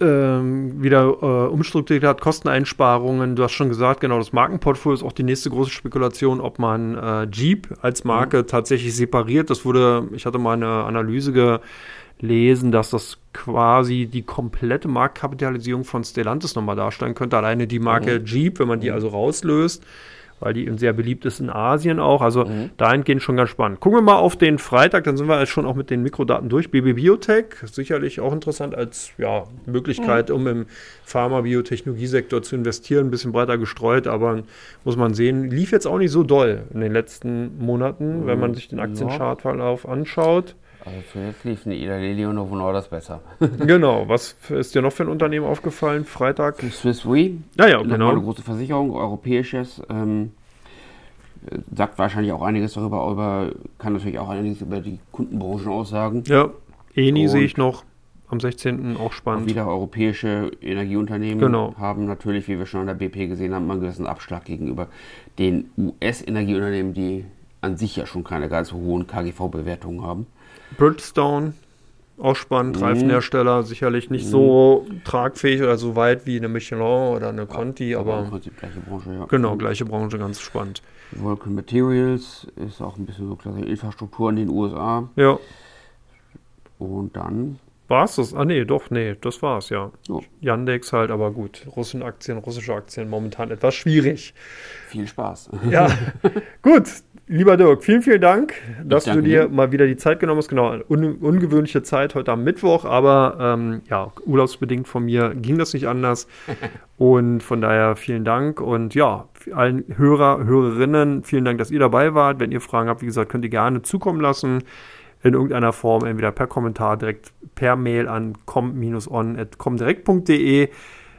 ähm, wieder äh, umstrukturiert hat, Kosteneinsparungen. Du hast schon gesagt, genau, das Markenportfolio ist auch die nächste große Spekulation, ob man äh, Jeep als Marke mhm. tatsächlich separiert. Das wurde, ich hatte mal eine Analyse gelesen, dass das quasi die komplette Marktkapitalisierung von Stellantis nochmal darstellen könnte. Alleine die Marke mhm. Jeep, wenn man die mhm. also rauslöst weil die eben sehr beliebt ist in Asien auch. Also mhm. dahingehend schon ganz spannend. Gucken wir mal auf den Freitag, dann sind wir jetzt schon auch mit den Mikrodaten durch. BB Biotech, sicherlich auch interessant als ja, Möglichkeit, mhm. um im Pharma-Biotechnologiesektor zu investieren, ein bisschen breiter gestreut, aber muss man sehen, lief jetzt auch nicht so doll in den letzten Monaten, mhm. wenn man sich den Aktienschartverlauf anschaut. Also für jetzt lief eine Ida Lilly und Novo Nordisk besser. *laughs* genau. Was ist dir noch für ein Unternehmen aufgefallen? Freitag? Swiss Re. Ja, ja, genau. Eine große Versicherung, europäisches. Ähm, sagt wahrscheinlich auch einiges darüber, aber kann natürlich auch einiges über die Kundenbranchen aussagen. Ja, Eni sehe ich noch am 16. auch spannend. Auch wieder europäische Energieunternehmen genau. haben natürlich, wie wir schon an der BP gesehen haben, einen gewissen Abschlag gegenüber den US-Energieunternehmen, die an sich ja schon keine ganz so hohen KGV-Bewertungen haben. Bridgestone, auch spannend. Mhm. Reifenhersteller, sicherlich nicht mhm. so tragfähig oder so weit wie eine Michelin oder eine Conti, ja, aber, aber gleiche Branche, ja. Genau, gleiche Branche, ganz spannend. Vulcan Materials ist auch ein bisschen so klasse Infrastruktur in den USA. Ja. Und dann war es das? Ah, nee, doch, nee, das war's, ja. Oh. Yandex halt, aber gut. Russischen Aktien, russische Aktien momentan etwas schwierig. Viel Spaß. Ja, gut. Lieber Dirk, vielen, vielen Dank, dass du dir, mal wieder die Zeit genommen hast. Genau, un ungewöhnliche Zeit heute am Mittwoch, aber ähm, ja, urlaubsbedingt von mir ging das nicht anders. *laughs* und von daher vielen Dank und ja, allen Hörer, Hörerinnen, vielen Dank, dass ihr dabei wart. Wenn ihr Fragen habt, wie gesagt, könnt ihr gerne zukommen lassen in irgendeiner Form, entweder per Kommentar, direkt per Mail an com-on.comdirekt.de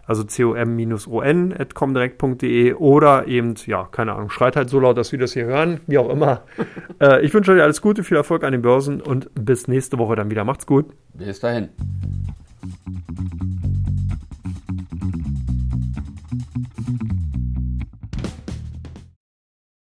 also com-on.comdirect.de oder eben, ja, keine Ahnung, schreit halt so laut, dass wir das hier hören, wie auch immer. *laughs* äh, ich wünsche euch alles Gute, viel Erfolg an den Börsen und bis nächste Woche dann wieder. Macht's gut. Bis dahin.